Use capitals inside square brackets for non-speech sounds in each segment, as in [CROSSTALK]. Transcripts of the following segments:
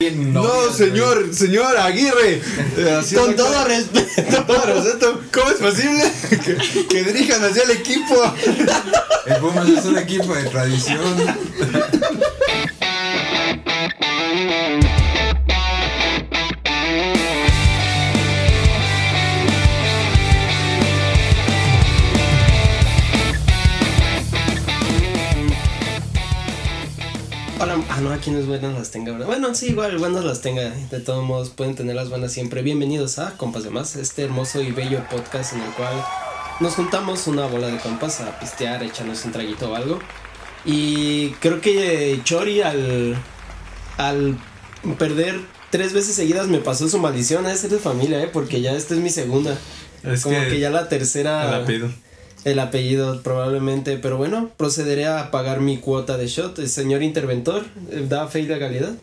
No, señor, señor Aguirre. [LAUGHS] Eh, Con todo respeto. Con todo respeto. ¿Cómo es posible que, que dirijan hacia el equipo? El Pumas es un equipo de tradición. [LAUGHS] ah, no, aquí no es buenas las tenga, ¿verdad? Bueno, sí, igual, buenas las tenga. De todos modos, pueden tener las buenas siempre. Bienvenidos a Compas de Más, este hermoso y bello podcast en el cual nos juntamos una bola de compas a pistear, echarnos un traguito o algo. Y creo que Chori al, al perder tres veces seguidas me pasó su maldición a ser de familia, ¿eh? Porque ya esta es mi segunda. Es Como que, que ya la tercera... El apellido. El apellido probablemente, pero bueno, procederé a pagar mi cuota de shot. El señor interventor, eh, ¿da fe y legalidad?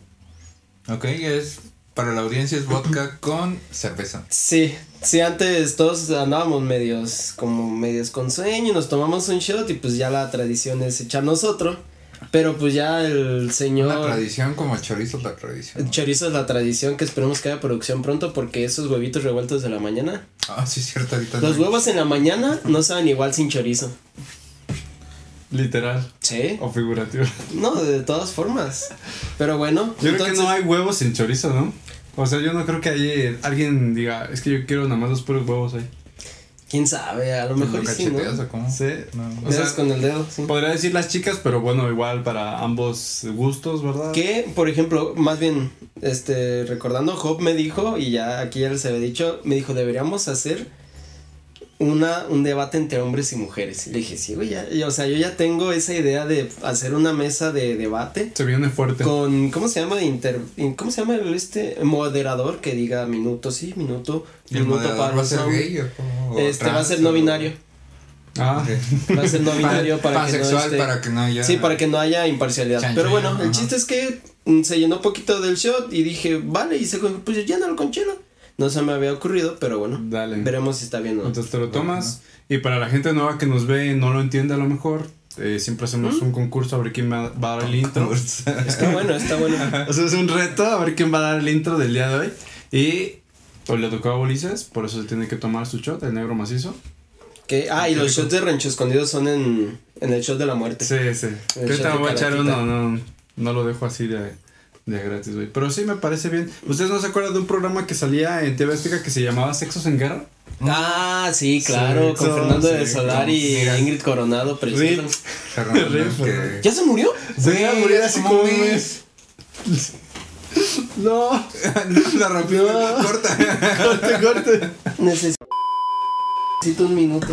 Ok, es. Para la audiencia es vodka [LAUGHS] con cerveza. Sí, sí, antes todos andábamos medios, como medios con sueño, nos tomamos un shot y pues ya la tradición es echarnos otro. Pero pues ya el señor... tradición como el chorizo es la tradición. El chorizo es la tradición que esperemos que haya producción pronto porque esos huevitos revueltos de la mañana. Ah, sí, es cierto, ahorita. Los no. huevos en la mañana no saben igual sin chorizo. Literal. Sí. O figurativo. No, de todas formas. Pero bueno. Yo creo que no hay huevos sin chorizo, ¿no? O sea, yo no creo que hay, alguien diga, es que yo quiero nada más los puros huevos ahí. ¿Quién sabe? A lo ¿Lo mejor sí, ¿no? cómo? Sí. No. O sea, Dedos con el dedo, sí. Podría decir las chicas, pero bueno, igual para ambos gustos, ¿verdad? Que, por ejemplo, más bien, este, recordando, Job me dijo, y ya aquí ya les había dicho, me dijo, deberíamos hacer una, un debate entre hombres y mujeres. Y le dije, sí, güey, ya, y, o sea, yo ya tengo esa idea de hacer una mesa de debate Se viene fuerte. con, ¿cómo se llama? Inter, in- ¿Cómo se llama el este moderador que diga minuto sí, minuto, ¿Y el minuto moderador va a ser gay o cómo? ¿O Este va a trans ser no binario. Ah. Va a ser no [LAUGHS] binario para que no Pansexual esté- para que no haya. Sí, para que no haya imparcialidad. Pero bueno, el ajá. chiste es que mm, se llenó poquito del shot y dije, vale, y se pues llénalo con chela. No se me había ocurrido, pero bueno. Dale. Veremos si está bien o no. entonces te lo tomas. Y para la gente nueva que nos ve y no lo entiende a lo mejor, eh, siempre hacemos un concurso a ver quién va, a dar el intro. [LAUGHS] Está bueno, está bueno. O sea, es un reto a ver quién va a dar el intro del día de hoy. Y pues le tocó a Ulises, por eso se tiene que tomar su shot, el negro macizo. Que, ah, y los shots de rancho escondidos son en, en el shot de la muerte. Sí, sí. Me voy a echar uno, no, no lo dejo así de, de gratis, güey. Pero sí me parece bien. ¿Ustedes no se acuerdan de un programa que salía en TV Azteca que se llamaba Sexos en Guerra? Ah, sí, claro, Sí, con Fernando de sí, Solar con- y mira. Ingrid Coronado, Rip, [LAUGHS] que- ¿Ya se murió? Se Güey, iba a morir hace así como un mes. [LAUGHS] No, [LAUGHS] la rompió. No. Corta. corte, corte. Necesito un minuto.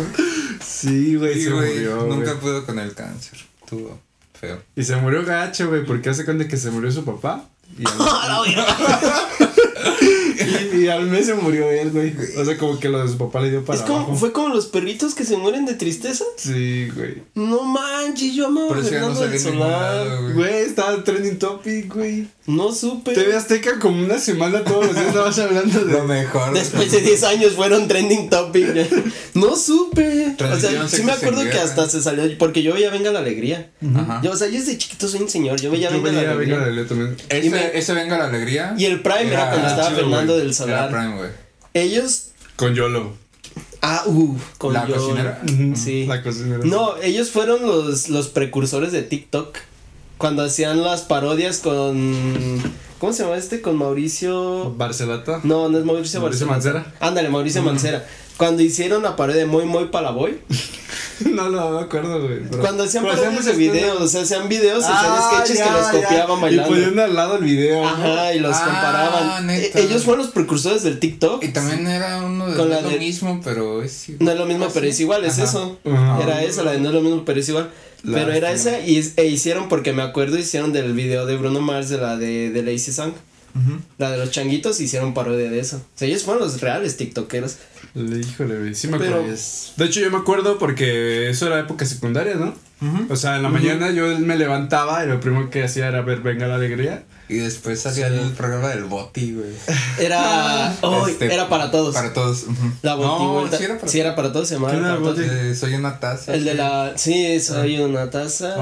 Sí, güey, Sí, se güey, murió. Nunca pudo con el cáncer. Tuvo feo. Y se murió gacho, güey, porque hace cuenta que se murió su papá. Y [LAUGHS] al, [LAUGHS] y, y al mes se murió él, güey. O sea, como que lo de su papá le dio para Es como, abajo. fue como los perritos que se mueren de tristeza. Sí, güey. No manches, yo amaba Por a ya no Fernando del Solar. güey. Estaba trending topic, güey. No supe. TV Azteca como una semana todos los días estabas hablando de... Lo mejor. Después de 10 años fueron trending topic. no supe. O sea, sí me acuerdo que guerra. hasta se salió. Porque yo veía Venga la Alegría. Ajá. Yo, o sea, yo desde chiquito soy un señor. Yo veía Yo Venga la veía Alegría. Venga la Alegría también. Ese, me- ese venga la alegría. Y el Prime era, Era cuando estaba chido, Fernando del Era Solar. Prime, güey. Ellos. Con Yolo. Ah, uh, con La yo- cocinera. Sí. La cocinera. No, ellos fueron los, los precursores de TikTok. Cuando hacían las parodias con. ¿Cómo se llama este? Con Mauricio. Barcelata. No, no es Mauricio, Mauricio. Mancera. Ándale, Mauricio Mancera. Cuando hicieron la parodia de Muy Muy Palaboy. [LAUGHS] No, no me acuerdo, güey. pero- Cuando hacían parodias de videos. O sea, hacían videos, hacían Ah, sketches ya, que los ya. copiaban bailando. Y ponían al lado el video. ¿no? Ajá, y los Ah, comparaban. neta. Ellos fueron los precursores del TikTok. Y también era uno de Con no la es lo de- mismo, pero es igual. No es lo mismo, pero es igual, es eso. Ajá. Era esa, la de no es lo mismo, pero es igual. Pero era esa y e hicieron, porque me acuerdo, hicieron del video de Bruno Mars de la de, de Lazy Song. La de los changuitos hicieron parodia de eso. O sea, ellos fueron los reales tiktokeros. Le- Híjole, güey. Sí me Pero- acuerdo. De hecho, yo me acuerdo porque eso era época secundaria, ¿no? O sea, en la mañana yo me levantaba y lo primero que hacía era ver Venga la Alegría. Y después salía Sí. el programa del Boti, güey. Era. oh, Este, era para todos. Para todos. La No, botivuelta. sí era para sí, era para todos, se llamaba. ¿Quién era para el todos. Boti? Eh, soy una taza. El de la. Sí, soy una taza.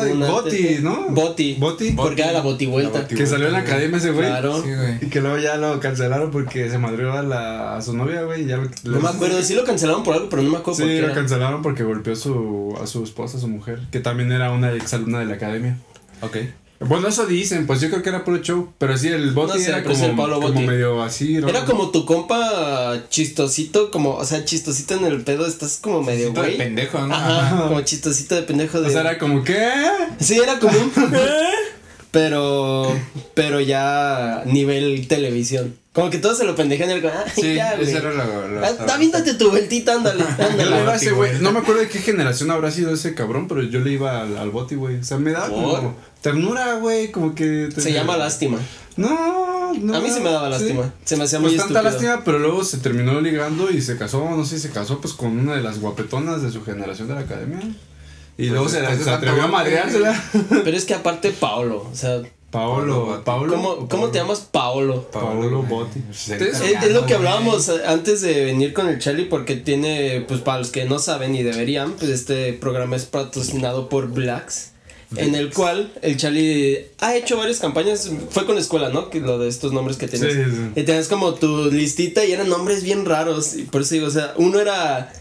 Ay, una Boti. ¿no? Boti. Boti. Porque era la boti- Que salió en la academia ese güey. Claro. Sí, güey. Y que luego ya lo cancelaron porque se madrió a, la, a su novia, güey. Ya lo, No me acuerdo, sí lo cancelaron por algo, pero no me acuerdo por Sí, qué. lo era. cancelaron porque golpeó a su, a su esposa, a su mujer, que también era una exalumna de la academia. Ok. Bueno, eso dicen, pues yo creo que era puro show, pero sí, el Boti No sé, era como, es el Pablo como Botti. medio así. Era como tu compa chistosito, como, o sea, chistosito en el pedo, estás como medio Chistosito de güey. pendejo, ¿no? Ajá, como chistosito de pendejo de. O sea, era como, ¿qué? Sí, era como un. [LAUGHS] pero. Pero ya nivel televisión. Como que todos se lo pendejan y el. Ay, Sí, ya, güey. ese era lo. lo Ah, Avíntate tu vueltita, ándale, [LAUGHS] Yo le ándale. iba a ese güey, güey. [LAUGHS] no me acuerdo de qué generación habrá sido ese cabrón, pero yo le iba al, al Boti, güey. O sea, me daba como. Ternura, güey, como que... Se llama lástima. No, no. A mí sí me daba sí. lástima. Se me hacía Pues muy tanta estúpido. lástima, pero luego se terminó ligando y se casó, no sé si se casó pues con una de las guapetonas de su generación de la academia. Y Pues luego se, se atrevió a madreársela. [LAUGHS] Pero es que aparte Paolo, o sea, Paolo, Paolo. ¿cómo, ¿cómo te llamas Paolo? Paolo. Botti. Es- lo que hablábamos antes de venir con el Charlie porque tiene, pues para los que no saben y deberían, pues este programa es patrocinado por Blacks. En el cual el Charlie ha hecho varias campañas, fue con la escuela, ¿no? Que lo de estos nombres que tienes. Sí, sí. Y tenías como tu listita y eran nombres bien raros. Y por eso digo, o sea, uno era.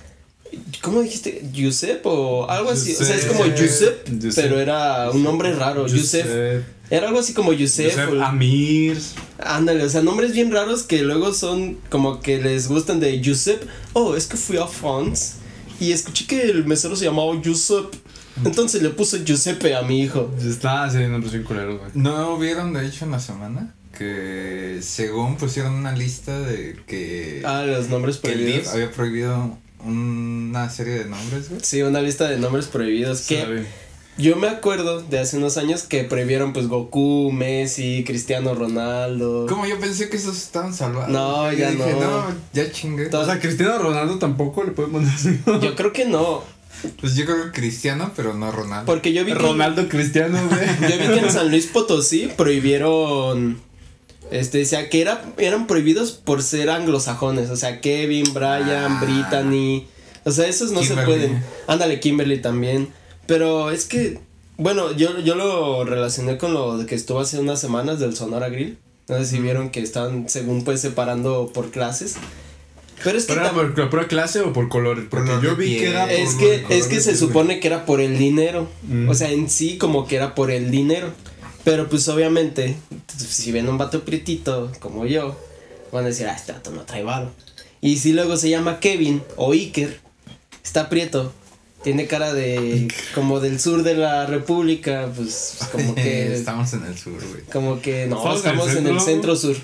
¿Cómo dijiste? ¿Giuseppe o algo así? O sea, es como Giuseppe. pero era un nombre raro. Giuseppe. Era algo así como. Giuseppe o- Amir. Ándale, o sea, nombres bien raros que luego son como que les gustan de Giuseppe. Oh, es que fui a France y escuché que el mesero se llamaba Giuseppe. Entonces le puse Giuseppe a mi hijo. Está sí, nombres bien culeros, güey. ¿No vieron, de hecho, en la semana? Que según pusieron una lista de que, Ah, los nombres que el DIF prohibidos. había prohibido una serie de nombres, güey. Sí, una lista de nombres prohibidos. Que Sabe. yo me acuerdo de hace unos años que prohibieron pues Goku, Messi, Cristiano Ronaldo. Como yo pensé que esos estaban salvados. No, Y ya dije, no. ya chingué. Todo- O sea, Cristiano Ronaldo tampoco le pueden poner así. Yo creo que no, Pues yo creo que Cristiano, pero no Ronaldo. porque yo vi que Ronaldo Cristiano, güey. [LAUGHS] Yo vi que en San Luis Potosí prohibieron. Este, decía que era, eran prohibidos por ser anglosajones. O sea, Kevin, Brian, Ah. Brittany. O sea, esos no se pueden. Ándale, Kimberly también. Pero es que. Bueno, yo, yo lo relacioné con lo de que estuvo hace unas semanas del Sonora Grill. No sé si vieron que estaban, según pues, separando por clases. Pero es que. ¿Pero era por, por pura clase o por colores? Porque Color yo vi que era por Es que, es que se supone que era por el dinero. Mm. O sea, en sí como que era por el dinero. Pero pues obviamente, si ven un vato prietito como yo, van a decir, ah, este vato no trae varo. Y si luego se llama Kevin o Iker, está prieto, tiene cara de como del sur de la república, pues como que [LAUGHS] Estamos en el sur, güey. como que no, ¿Estamos en el estamos en el centro? centro sur.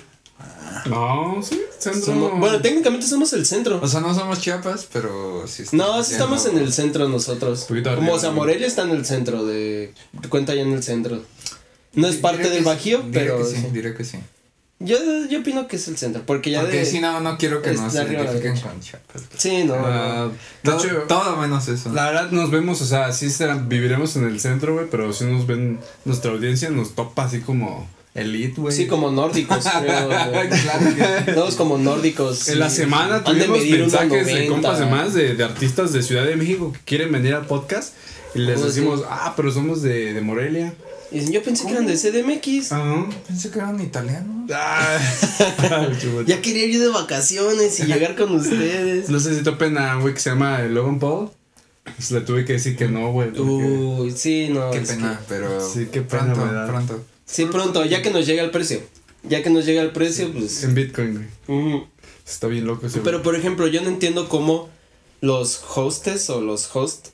No, sí, centro. Somos- bueno, técnicamente somos el centro. O sea, no somos Chiapas, pero sí No, sí estamos no- en el centro nosotros. Como, o sea. Morelia está en el centro de... Cuenta ya en el centro. No es parte del sí, Bajío, diré pero... que sí, sí. diré que sí. Yo, yo opino que es el centro, porque ya Porque de... si no, no quiero que nos identifiquen con Chiapas. Sí, no. De Todo, hecho, todo menos eso. la verdad nos vemos, o sea, sí será- viviremos en el centro, güey, pero si nos ven, nuestra audiencia nos topa así como elite, güey. Sí, como nórdicos, [LAUGHS] creo. Claro que- Todos como nórdicos. En la semana tuvimos mensajes de 90. compas de más de, de artistas de Ciudad de México que quieren venir al podcast y les decimos, ah, pero somos de, de Morelia. Y dicen, yo pensé que eran de CDMX. Ajá. Pensé que eran italianos. [LAUGHS] Ah. [LAUGHS] Ya quería ir de vacaciones y llegar con ustedes. no sé si topen a un güey que se llama Logan Paul. Pues le tuve que decir que no, güey. porque- Uy, sí, no. Qué que- pena, pero. Sí, qué pena, pronto, pronto. Sí, pronto, ya que nos llega el precio. Ya que nos llega el precio, pues... En Bitcoin, güey. Está bien loco ese Pero güey. por ejemplo, yo no entiendo cómo los hostes o los host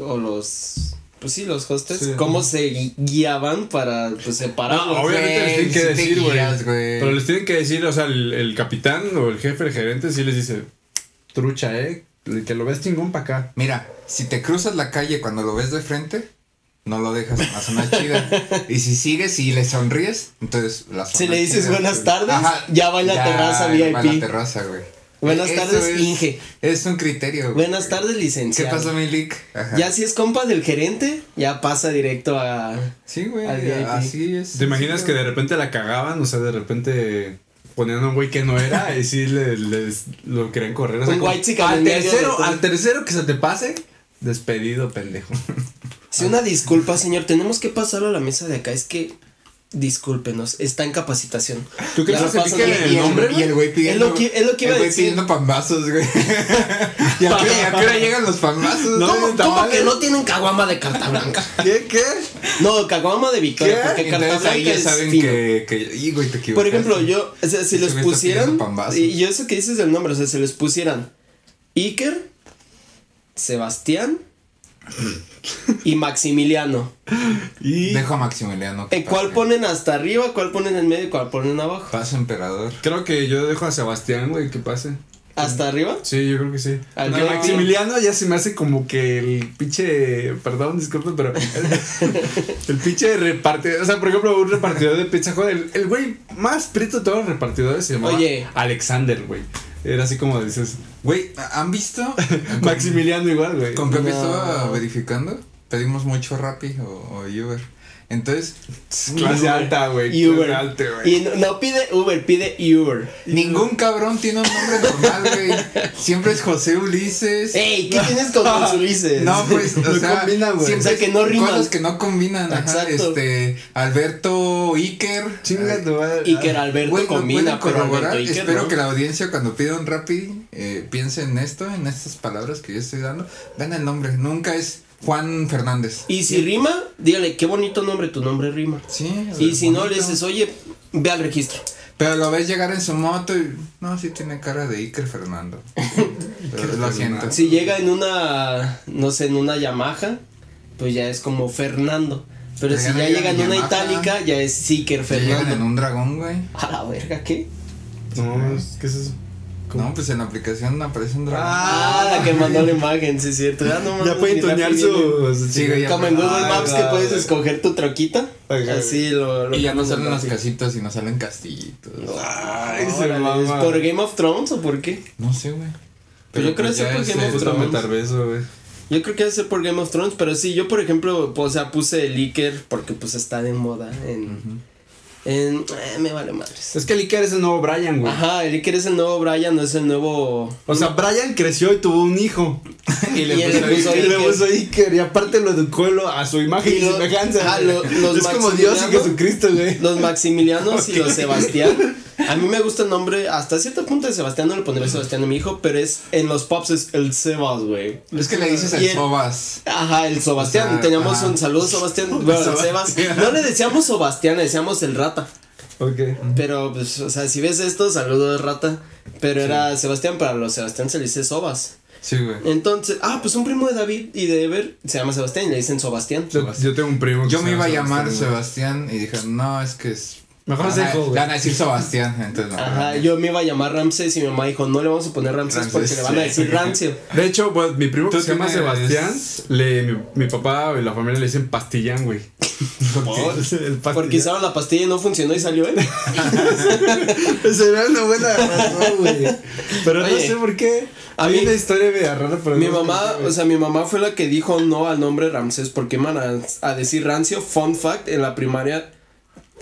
o los pues sí, los hostes, Sí. cómo se gui- guiaban para pues separarlos. No, obviamente les tienen que decir, güey. Pero les tienen que decir, o sea, el, el capitán o el jefe, el gerente, sí les dice, trucha, eh. Que lo ves chingón para acá. Mira, si te cruzas la calle cuando lo ves de frente, no lo dejas en la zona chida. Y si sigues y le sonríes, entonces la zona Si le dices chida, buenas tardes, Ajá, ya va en la terraza Va en VIP. la terraza, güey. Buenas Eso tardes, es- Inge. Es un criterio. güey. Buenas tardes, ¿Qué licenciado. pasó, Milik? Ajá. Ya si es compa del gerente, ya pasa directo a. Sí, güey, Al VIP. así es. ¿Te imaginas Sí, que de repente la cagaban? O sea, de repente ponían a un güey que no era y sí le- les lo querían correr. O sea, Un como, tercero, al tercero que se te pase, despedido, pendejo. [LAUGHS] Si una disculpa, señor, tenemos que pasarlo a la mesa de acá. Es que. Discúlpenos, está en capacitación. ¿Tú crees que se y- el nombre, Y el güey pidiendo. Es lo que- es lo que iba a el güey pidiendo pambazos, güey. ¿Y a qué, hora llegan los pambazos? No, ¿Cómo, cómo que no tienen caguama de carta blanca? [LAUGHS] ¿Qué? ¿Qué? No, caguama de Victoria, ¿Qué? porque carta Entonces blanca ahí ya es saben fino. que, que. Y, güey, te. Por ejemplo, yo, o sea, si les pusieran. Y yo eso que dices del nombre, o sea, si les pusieran Iker, Sebastián y Maximiliano. Y Dejo a Maximiliano. que Eh, ¿Cuál pase. ponen hasta arriba, cuál ponen en medio y cuál ponen abajo? Paso emperador. creo que yo dejo a Sebastián, güey, que pase. ¿Hasta arriba? Sí, yo creo que sí. Al Porque que- Maximiliano ya se me hace como que el pinche. Perdón, disculpen, pero. El, [LAUGHS] el pinche repartidor. O sea, por ejemplo, un repartidor de pizza Hut, El, el güey más prieto de todos los repartidores se llamaba Oye. Alexander, güey. Era así como dices. Güey, ¿han visto? [LAUGHS] Maximiliano igual, güey. Con Pepe No. estaba verificando. Pedimos mucho Rappi o, o Uber. Entonces, Clase Uber. alta, güey. Uber. clase alta, güey. Y no, no pide Uber, pide Uber. ningún cabrón tiene un nombre normal, güey. Siempre es José Ulises. ¡Ey! ¿Qué tienes con los Ulises? No, pues, o No sea, combinan, güey. siempre O sea, que no riman. Cosas que no combinan, ajá. Exacto. Este, Alberto Iker. Chinga madre. Iker Alberto Güey, ¿lo combina, pero corroborar? Alberto Iker, Espero ¿no? que la audiencia cuando pida un Rappi eh, piense en esto, en estas palabras que yo estoy dando. Ven el nombre, nunca es Juan Fernández. Y si rima, dígale, qué bonito nombre, tu nombre rima. Sí. Y si no, le dices, oye, ve al registro. Pero lo ves llegar en su moto y. No, sí tiene cara de Iker Fernando. [LAUGHS] Pero lo siento. Si llega en una, no sé, en una Yamaha, pues ya es como Fernando. Pero si ya llega en una Yamaha. itálica, ya es Siker Ya llegan en Fernando. un dragón, güey. A la verga, ¿qué? No, ¿qué es eso? No, pues en la aplicación aparece un dragón. Ah, la que mandó la imagen, sí es cierto. Ya, no Ya mames, pueden tunear pidieron. su. su Sí, Como en Google Ah, Maps que puedes escoger tu troquita. Ajá. Así lo, lo y ya no salen las casitas y no salen castillitos. Ay, se Órale, ¿es mama. ¿Por Game of Thrones o por qué? No sé, güey. Pues yo creo pues que es por Game of Thrones. güey. Yo creo que debe ser por Game of Thrones, pero sí, yo por ejemplo, pues, o sea, puse el Iker porque pues está de moda en... en eh, me vale madres. Es que el Iker es el nuevo Brian, güey. Ajá, el Iker es el nuevo Brian, no es el nuevo... O sea, Brian creció y tuvo un hijo. [LAUGHS] Y le Y puso le puso Iker. Y le puso Iker. Y aparte lo educó a su imagen y, Y lo- semejanza. güey. lo- los es como Dios y Jesucristo, güey. Los Maximilianos y los Sebastián. A mí me gusta el nombre, hasta cierto punto de Sebastián no le pondré Sebastián a mi hijo, pero es en los pops es el Sebas, güey. Es que le dices el el- Sobas. Ajá, el Sebastián. O sea, Teníamos ajá. un saludo, Sebastián. [LAUGHS] Bueno, Sebas. No le decíamos Sebastián, le decíamos el rata. Ok. Pero, pues, o sea, si ves esto, saludo de rata. Pero era Sebastián, para los Sebastián se le dice Sobas. Sí, güey. Entonces, ah, pues un primo de David y de Ever se llama Sebastián y le dicen Sebastián. Yo, yo tengo un primo. que Yo se me iba a llama llamar Sebastián, Sebastián y dije, no, es que es. Mejor Van a- Sejo, güey. Le van a decir Sebastián, entonces no. Ajá, yo me iba a llamar Ramses y mi mamá dijo, no le vamos a poner Ramses, Ramses, porque le van a decir Rancio. De hecho, pues, mi primo que se llama Sebastián, le, mi, mi papá y la familia le dicen pastillán, güey. ¿Por? [LAUGHS] Porque usaron la pastilla y no funcionó y salió [LAUGHS] él. Sería una buena razón, güey. Pero no sé por qué. a mí- una historia media rara, pero Mi no sé mamá, por qué, güey. o sea, mi mamá fue la que dijo no al nombre Ramses porque iban a, a decir rancio. Fun fact, en la primaria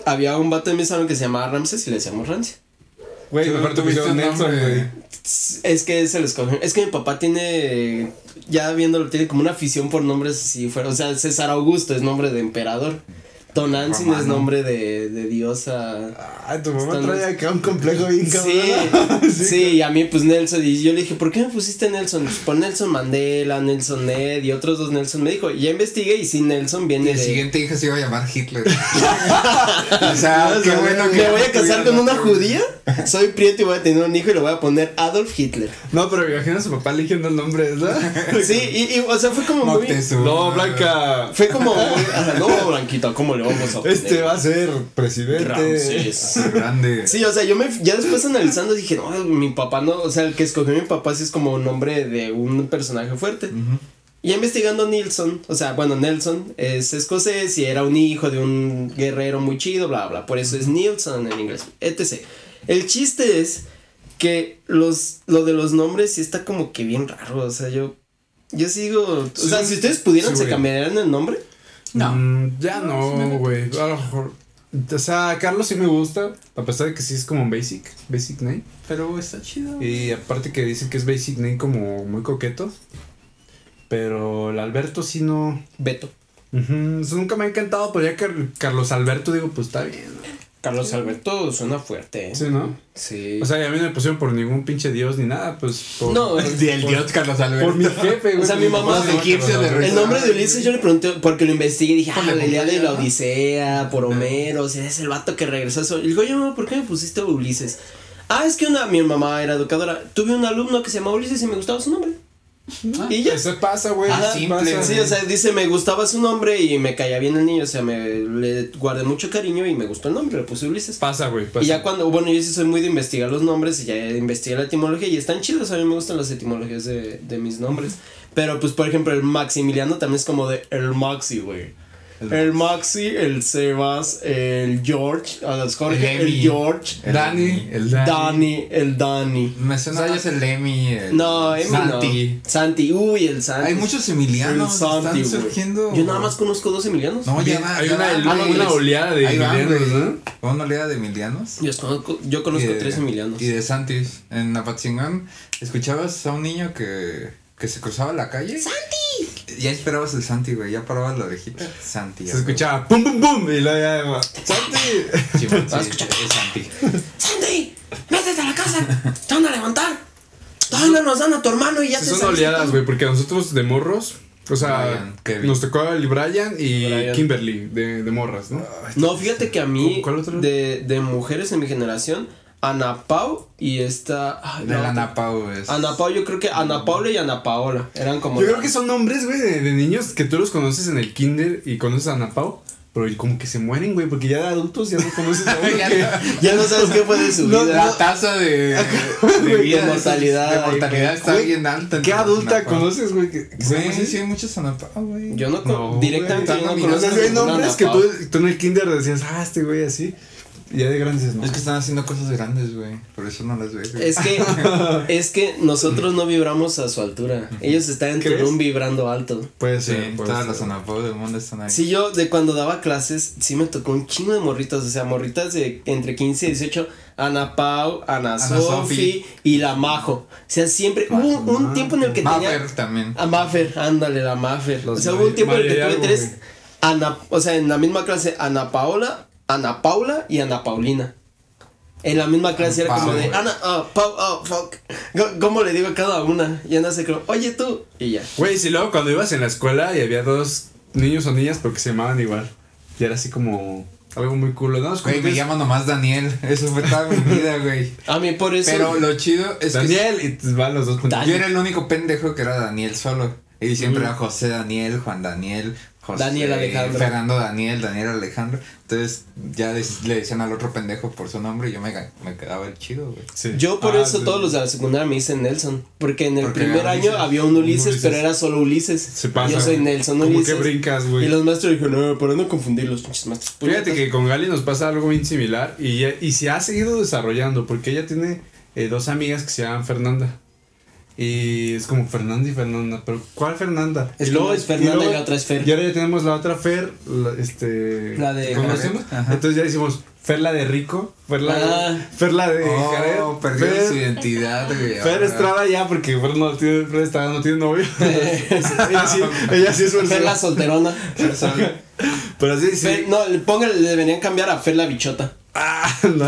había un vato en mi salón que se llamaba Ramses y le decíamos rancio. Güey, te tuviste Nelson, güey. Es que se les escogió. Es que mi papá tiene, ya viéndolo, tiene como una afición por nombres así fuera. O sea, César Augusto es nombre de emperador. Tonantzin es Romano. nombre de, de diosa. Ay, tu mamá trae acá un complejo bien Sí, cabrón. [LAUGHS] sí, y a mí pues Nelson, y yo le dije, ¿por qué me pusiste Nelson? Pues por Nelson Mandela, Nelson Ned y otros dos Nelson. Me dijo, y ya investigué y sí, Nelson Y viene el de... siguiente hijo se iba a llamar Hitler. [LAUGHS] o sea, qué bueno que. ¿Me voy a casar con una judía? Soy prieto y voy a tener un hijo y le voy a poner Adolf Hitler. No, pero imagina a su papá eligiendo el nombre, ¿verdad? Sí, y, y, o sea, fue como muy... No, Blanca. Fue como muy... no, Blanquita, ¿cómo le vamos a poner? Este va a ser presidente. Grande. Sí, o sea, yo me ya después analizando dije, no, mi papá no, o sea, el que escogió mi papá sí es como un nombre de un personaje fuerte. Y investigando Nilsson, o sea, bueno, Nelson es escocés y era un hijo de un guerrero muy chido, bla, bla, por eso es Nilsson en inglés, etc. El chiste es que los, lo de los nombres sí está como que bien raro, o sea, yo, yo sigo, o Sí, sea, si ustedes pudieran, sí, ¿se cambiarían el nombre? No. Mm, ya no, güey. A lo mejor. O sea, Carlos sí me gusta, a pesar de que sí es como basic, basic name. Pero está chido. Y aparte que dicen que es basic name como muy coqueto. Pero el Alberto sí no. Beto. Eso nunca me ha encantado, pero ya Car- Carlos Alberto digo, pues está bien. Carlos Alberto suena fuerte, ¿eh? Sí, ¿no? Sí. O sea, y a mí no me pusieron por ningún pinche dios ni nada, pues. Por, no, [LAUGHS] el dios Carlos Alberto. por mi jefe, güey. O sea, mi mamá- egipcio de El nombre de Ulises yo le pregunté porque lo investigué y dije, ah, la idea de la. Odisea, por Homero, o sea, es el vato que regresó a eso. Y digo, oye, mamá, ¿por qué me pusiste Ulises? Ah, es que una, mi mamá era educadora. Tuve un alumno que se llamaba Ulises y me gustaba su nombre. Ah, y ya. Eso pasa, güey. Eso simple, pasa. Sí, o sea, dice, me gustaba su nombre y me caía bien el niño, o sea, me le guardé mucho cariño y me gustó el nombre, le puse Ulises. Pasa, güey. Pasa. Y ya cuando, bueno, yo sí soy muy de investigar los nombres y ya investigué la etimología y están chidos, a mí me gustan las etimologías de, de mis nombres. Pero pues, por ejemplo, el Maximiliano también es como de el Maxi, güey. El Maxi, el Sebas, el George, a los Jorge, el Lemmy. George, El Dani. El Dani, el Dani. Me suena O sea, más el Emi. El No, Emi Santi. no. Santi, uy, el Santi. Hay muchos Emilianos. El Santi, están surgiendo. Yo nada más conozco dos Emilianos. No, ya va, hay ya una, va. una, una oleada de Ahí van, Emilianos. ¿no? Una oleada de Emilianos. Yo conozco, yo conozco de- tres Emilianos. Y de Santis. En Apatzingán, escuchabas a un niño que, que se cruzaba la calle. ¡Santi! Ya esperabas el Santi, güey. Ya parabas la orejita. Santi. Se escuchaba pum pum pum y luego ya va, ¡Santi! Sí, sí, [LAUGHS] Ah, escucha. es Santi. Santi, métete a la casa, te van a levantar. Todavía nos dan a tu hermano y ya te Son oleadas, güey, porque a nosotros de morros, o sea, Brian, nos tocó el Brian y Brian. Kimberly de, de morras, ¿no? No, fíjate que a mí, ¿Cuál otro? de, de mujeres en mi generación, Ana Pau y esta. ay, De la la otra. Ana Pau es. Ana Pau, yo creo que Ana Paula y Ana Paola eran como. Yo creo que son nombres, güey, de, de niños que tú los conoces en el kinder y conoces a Ana Pau, pero como que se mueren, güey, porque ya de adultos ya no conoces a [LAUGHS] uno Ya que- no. Ya no sabes qué fue de su [LAUGHS] No, vida. La tasa de, de vida, de mortalidad, De mortalidad está güey, bien alta. ¿Qué adulta conoces, güey? que- que se llama Güey, así? sí, hay muchos Ana Pau, güey. Yo no, No, directamente güey, yo no conozco sí hay nombres que tú, tú en el kinder decías, ah, este güey así. Y ya de grandes, ¿no? Es que están haciendo cosas grandes, güey. Por eso no las ves. güey. Es que, [LAUGHS] es que nosotros no vibramos a su altura. Ellos están en ¿Crees? Tulum vibrando alto. Puede Sí, ser. puede todas ser. las Ana Pau del mundo están ahí. Sí, yo de cuando daba clases, sí me tocó un chingo de morritas, o sea, morritas de entre 15 y 18, Ana Pau, Ana, Ana Sofi Sofi. y la Majo. O sea, siempre hubo un, un tiempo en el que Maffer tenía también. a Maffer, ándale, la Maffer. Los o sea, hubo un tiempo en el que tuve tres Ana, o sea, en la misma clase Ana Paola, Ana Paula y Ana Paulina. En la misma clase era como de. Ana, ah, Pau, ah, fuck. ¿Cómo le digo a cada una? Y Ana se creo, oye tú, y ya. Güey, si luego cuando ibas en la escuela y había dos niños o niñas porque se llamaban igual. Y era así como algo muy cool. ¿no? Güey, me llamo nomás Daniel. Eso fue toda mi vida, güey. [LAUGHS] A mí por eso. Pero lo chido es que Daniel y te van los dos juntos. Yo era el único pendejo que era Daniel solo. Y siempre Mm. era José Daniel, Juan Daniel, José Daniel Alejandro. Fernando Daniel, Daniel Alejandro. Entonces ya le decían al otro pendejo por su nombre y yo me, me quedaba el chido, güey. Sí. Yo por Ah, eso sí. todos los de la secundaria me dicen Nelson. Porque en el Porque primer año Ulises. había un Ulises, Ulises. pero era solo Ulises. Se pasa. Yo soy Nelson Como Ulises. que brincas, güey. Y los maestros dijeron, no, para no confundir los pinches maestros. Fíjate Puñetas. que con Gali nos pasa algo bien similar y, ya- y se ha seguido desarrollando porque ella tiene eh, dos amigas que se llaman Fernanda. Y es como Fernanda y Fernanda, pero ¿cuál Fernanda? Es y una es Fernanda y la otra es Fer. Y ahora ya tenemos la otra Fer, la, este... La de. Jared, ajá. Entonces ya decimos Fer la de Rico, Fer la Ah. de... Fer la de Oh, Jared, perdió Fer- su identidad, güey. Fer. Estrada ya porque Fer no tiene, Fer Estrada no tiene novio. [LAUGHS] ella, sí, ella sí es Fer la Fer [LAUGHS] solterona. Pero sí, sí. Fer- no, le pongan, le deberían cambiar a Fer la bichota. Ah, [LAUGHS] no.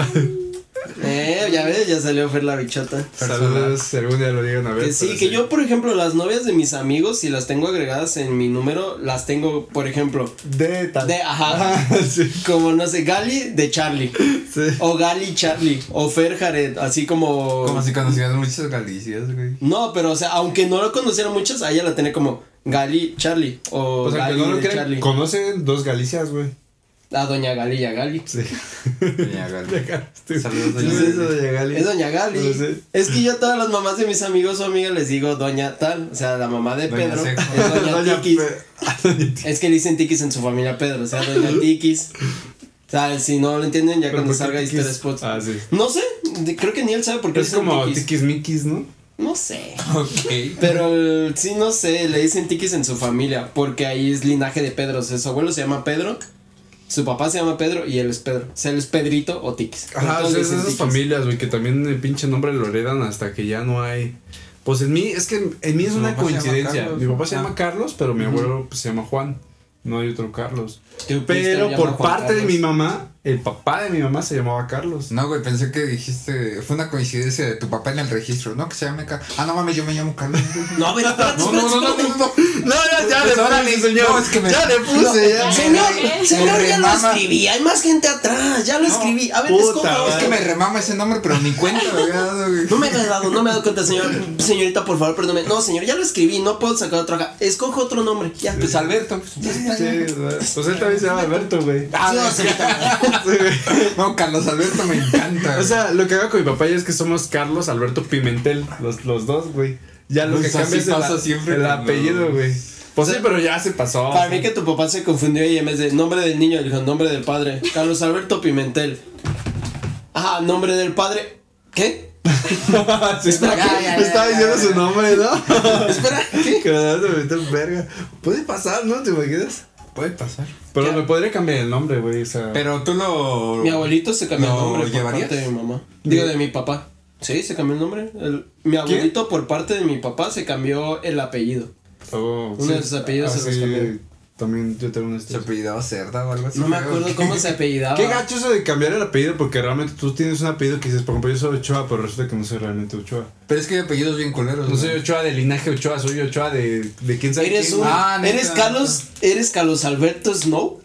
Eh, ya ves, ya salió Fer la bichota. Saludos, si algún día lo digan a ver. Que sí, pero que yo, por ejemplo, las novias de mis amigos, si las tengo agregadas en mi número, las tengo, por ejemplo, De tal. de, ajá, [LAUGHS] Ah, sí. como, no sé, Gali de Charlie. Sí. O Gali Charlie. O Fer Jared, así como. Como si conocieras muchas galicias, güey. No, pero o sea, aunque no lo conociera muchas, a ella la tenía como Gali Charlie. O O sea, que Gali no de Charlie. conocen dos Galicias, güey. La doña Gali y a Gali. Sí. Doña Gali. [LAUGHS] Saludos, doña sí, de Gali. Es doña Gali. No sé. Es que yo a todas las mamás de mis amigos o amigas les digo doña tal. O sea, la mamá de Doña Pedro Seco. es doña, Doña Tiquis. Pe- [LAUGHS] Es que le dicen Tiquis en su familia Pedro. O sea, doña [LAUGHS] Tiquis. O sea, si no lo entienden ya Pero cuando ¿por qué salga Tiquis? Easter Spots. Ah, sí. No sé, creo que ni él sabe por qué Es dicen como tiquis. tiquismiquis, ¿no? No sé. Ok. Pero sí, no sé, le dicen tiquis en su familia, porque ahí es linaje de Pedro. O sea, su abuelo se llama Pedro, su papá se llama Pedro y él es Pedro. O sea, él es Pedrito o tiquis. Ajá, o sea, es de esas tiquis. familias, güey, que también el pinche nombre lo heredan hasta que ya no hay. Pues en mí, es que en mí es Mi una coincidencia. Carlos, Mi papá se llama Ah. Carlos, pero mi abuelo pues, se llama Juan. No hay otro Carlos. Pero por Juan parte de Carlos. mi mamá, el papá de mi mamá se llamaba Carlos. No, güey, pensé que dijiste. Fue una coincidencia de tu papá en el registro. No, que se llame Carlos. Ah, no mames, yo me llamo Carlos. [LAUGHS] No, a ver, espérate, No, no, no, no, no, no. No, ya, ya Pues le órale, puse, señor. no, es que me- ya le [LAUGHS] puse, ya. Señor, Me señor, ya lo escribí. Hay más gente atrás. Ya lo No, escribí. A ver, puta. Es que me remama ese nombre, pero ni cuenta me había dado, güey. No me había dado, no me he dado cuenta, señor. Señorita, por favor, perdóneme. No, señor, ya lo escribí. No puedo sacar otro acá. Escoja otro nombre. Ya. Pues Alberto. Pues, pues él también se llama Alberto, güey. Ah, No, no, güey. no, Carlos Alberto me encanta. O sea, lo que hago con mi papá ya es que somos Carlos Alberto Pimentel, los, los dos, güey. Ya lo Pues que cambia es el, pasa siempre el cuando- apellido, güey. Pues O sí, pero ya se pasó. Para mí que tu papá se confundió y en vez de nombre del niño, dijo nombre del padre. Carlos Alberto Pimentel. Ajá, nombre del padre. ¿Qué? [LAUGHS] Sí, Espera, me ya, estaba ya, diciendo ya. su nombre, ¿no? Espera, ¿qué? [LAUGHS] que me das de meter verga. Puede pasar, ¿no? ¿Te imaginas? Puede pasar. Pero Ya. me podría cambiar el nombre, güey. O sea. Pero tú lo. Mi abuelito se cambió el ¿Lo nombre por llevarías? parte de mi mamá. Digo, de mi papá. Sí, se cambió el nombre. El- mi abuelito por parte de mi papá se cambió el apellido. Oh, Uno de sus apellidos se los sí, cambió. También yo tengo una Se apellidaba Cerda o algo así. No me acuerdo cómo se apellidaba. Qué gacho eso de cambiar el apellido porque realmente tú tienes un apellido que dices, por ejemplo, yo soy Ochoa, pero resulta que no soy realmente Ochoa. Pero es que hay apellidos bien culeros. No soy Ochoa de linaje Ochoa, soy Ochoa de, de quién sabe Eres quién. un. Ah, neta. ¿Eres Carlos. ¿Eres Carlos Alberto Snow?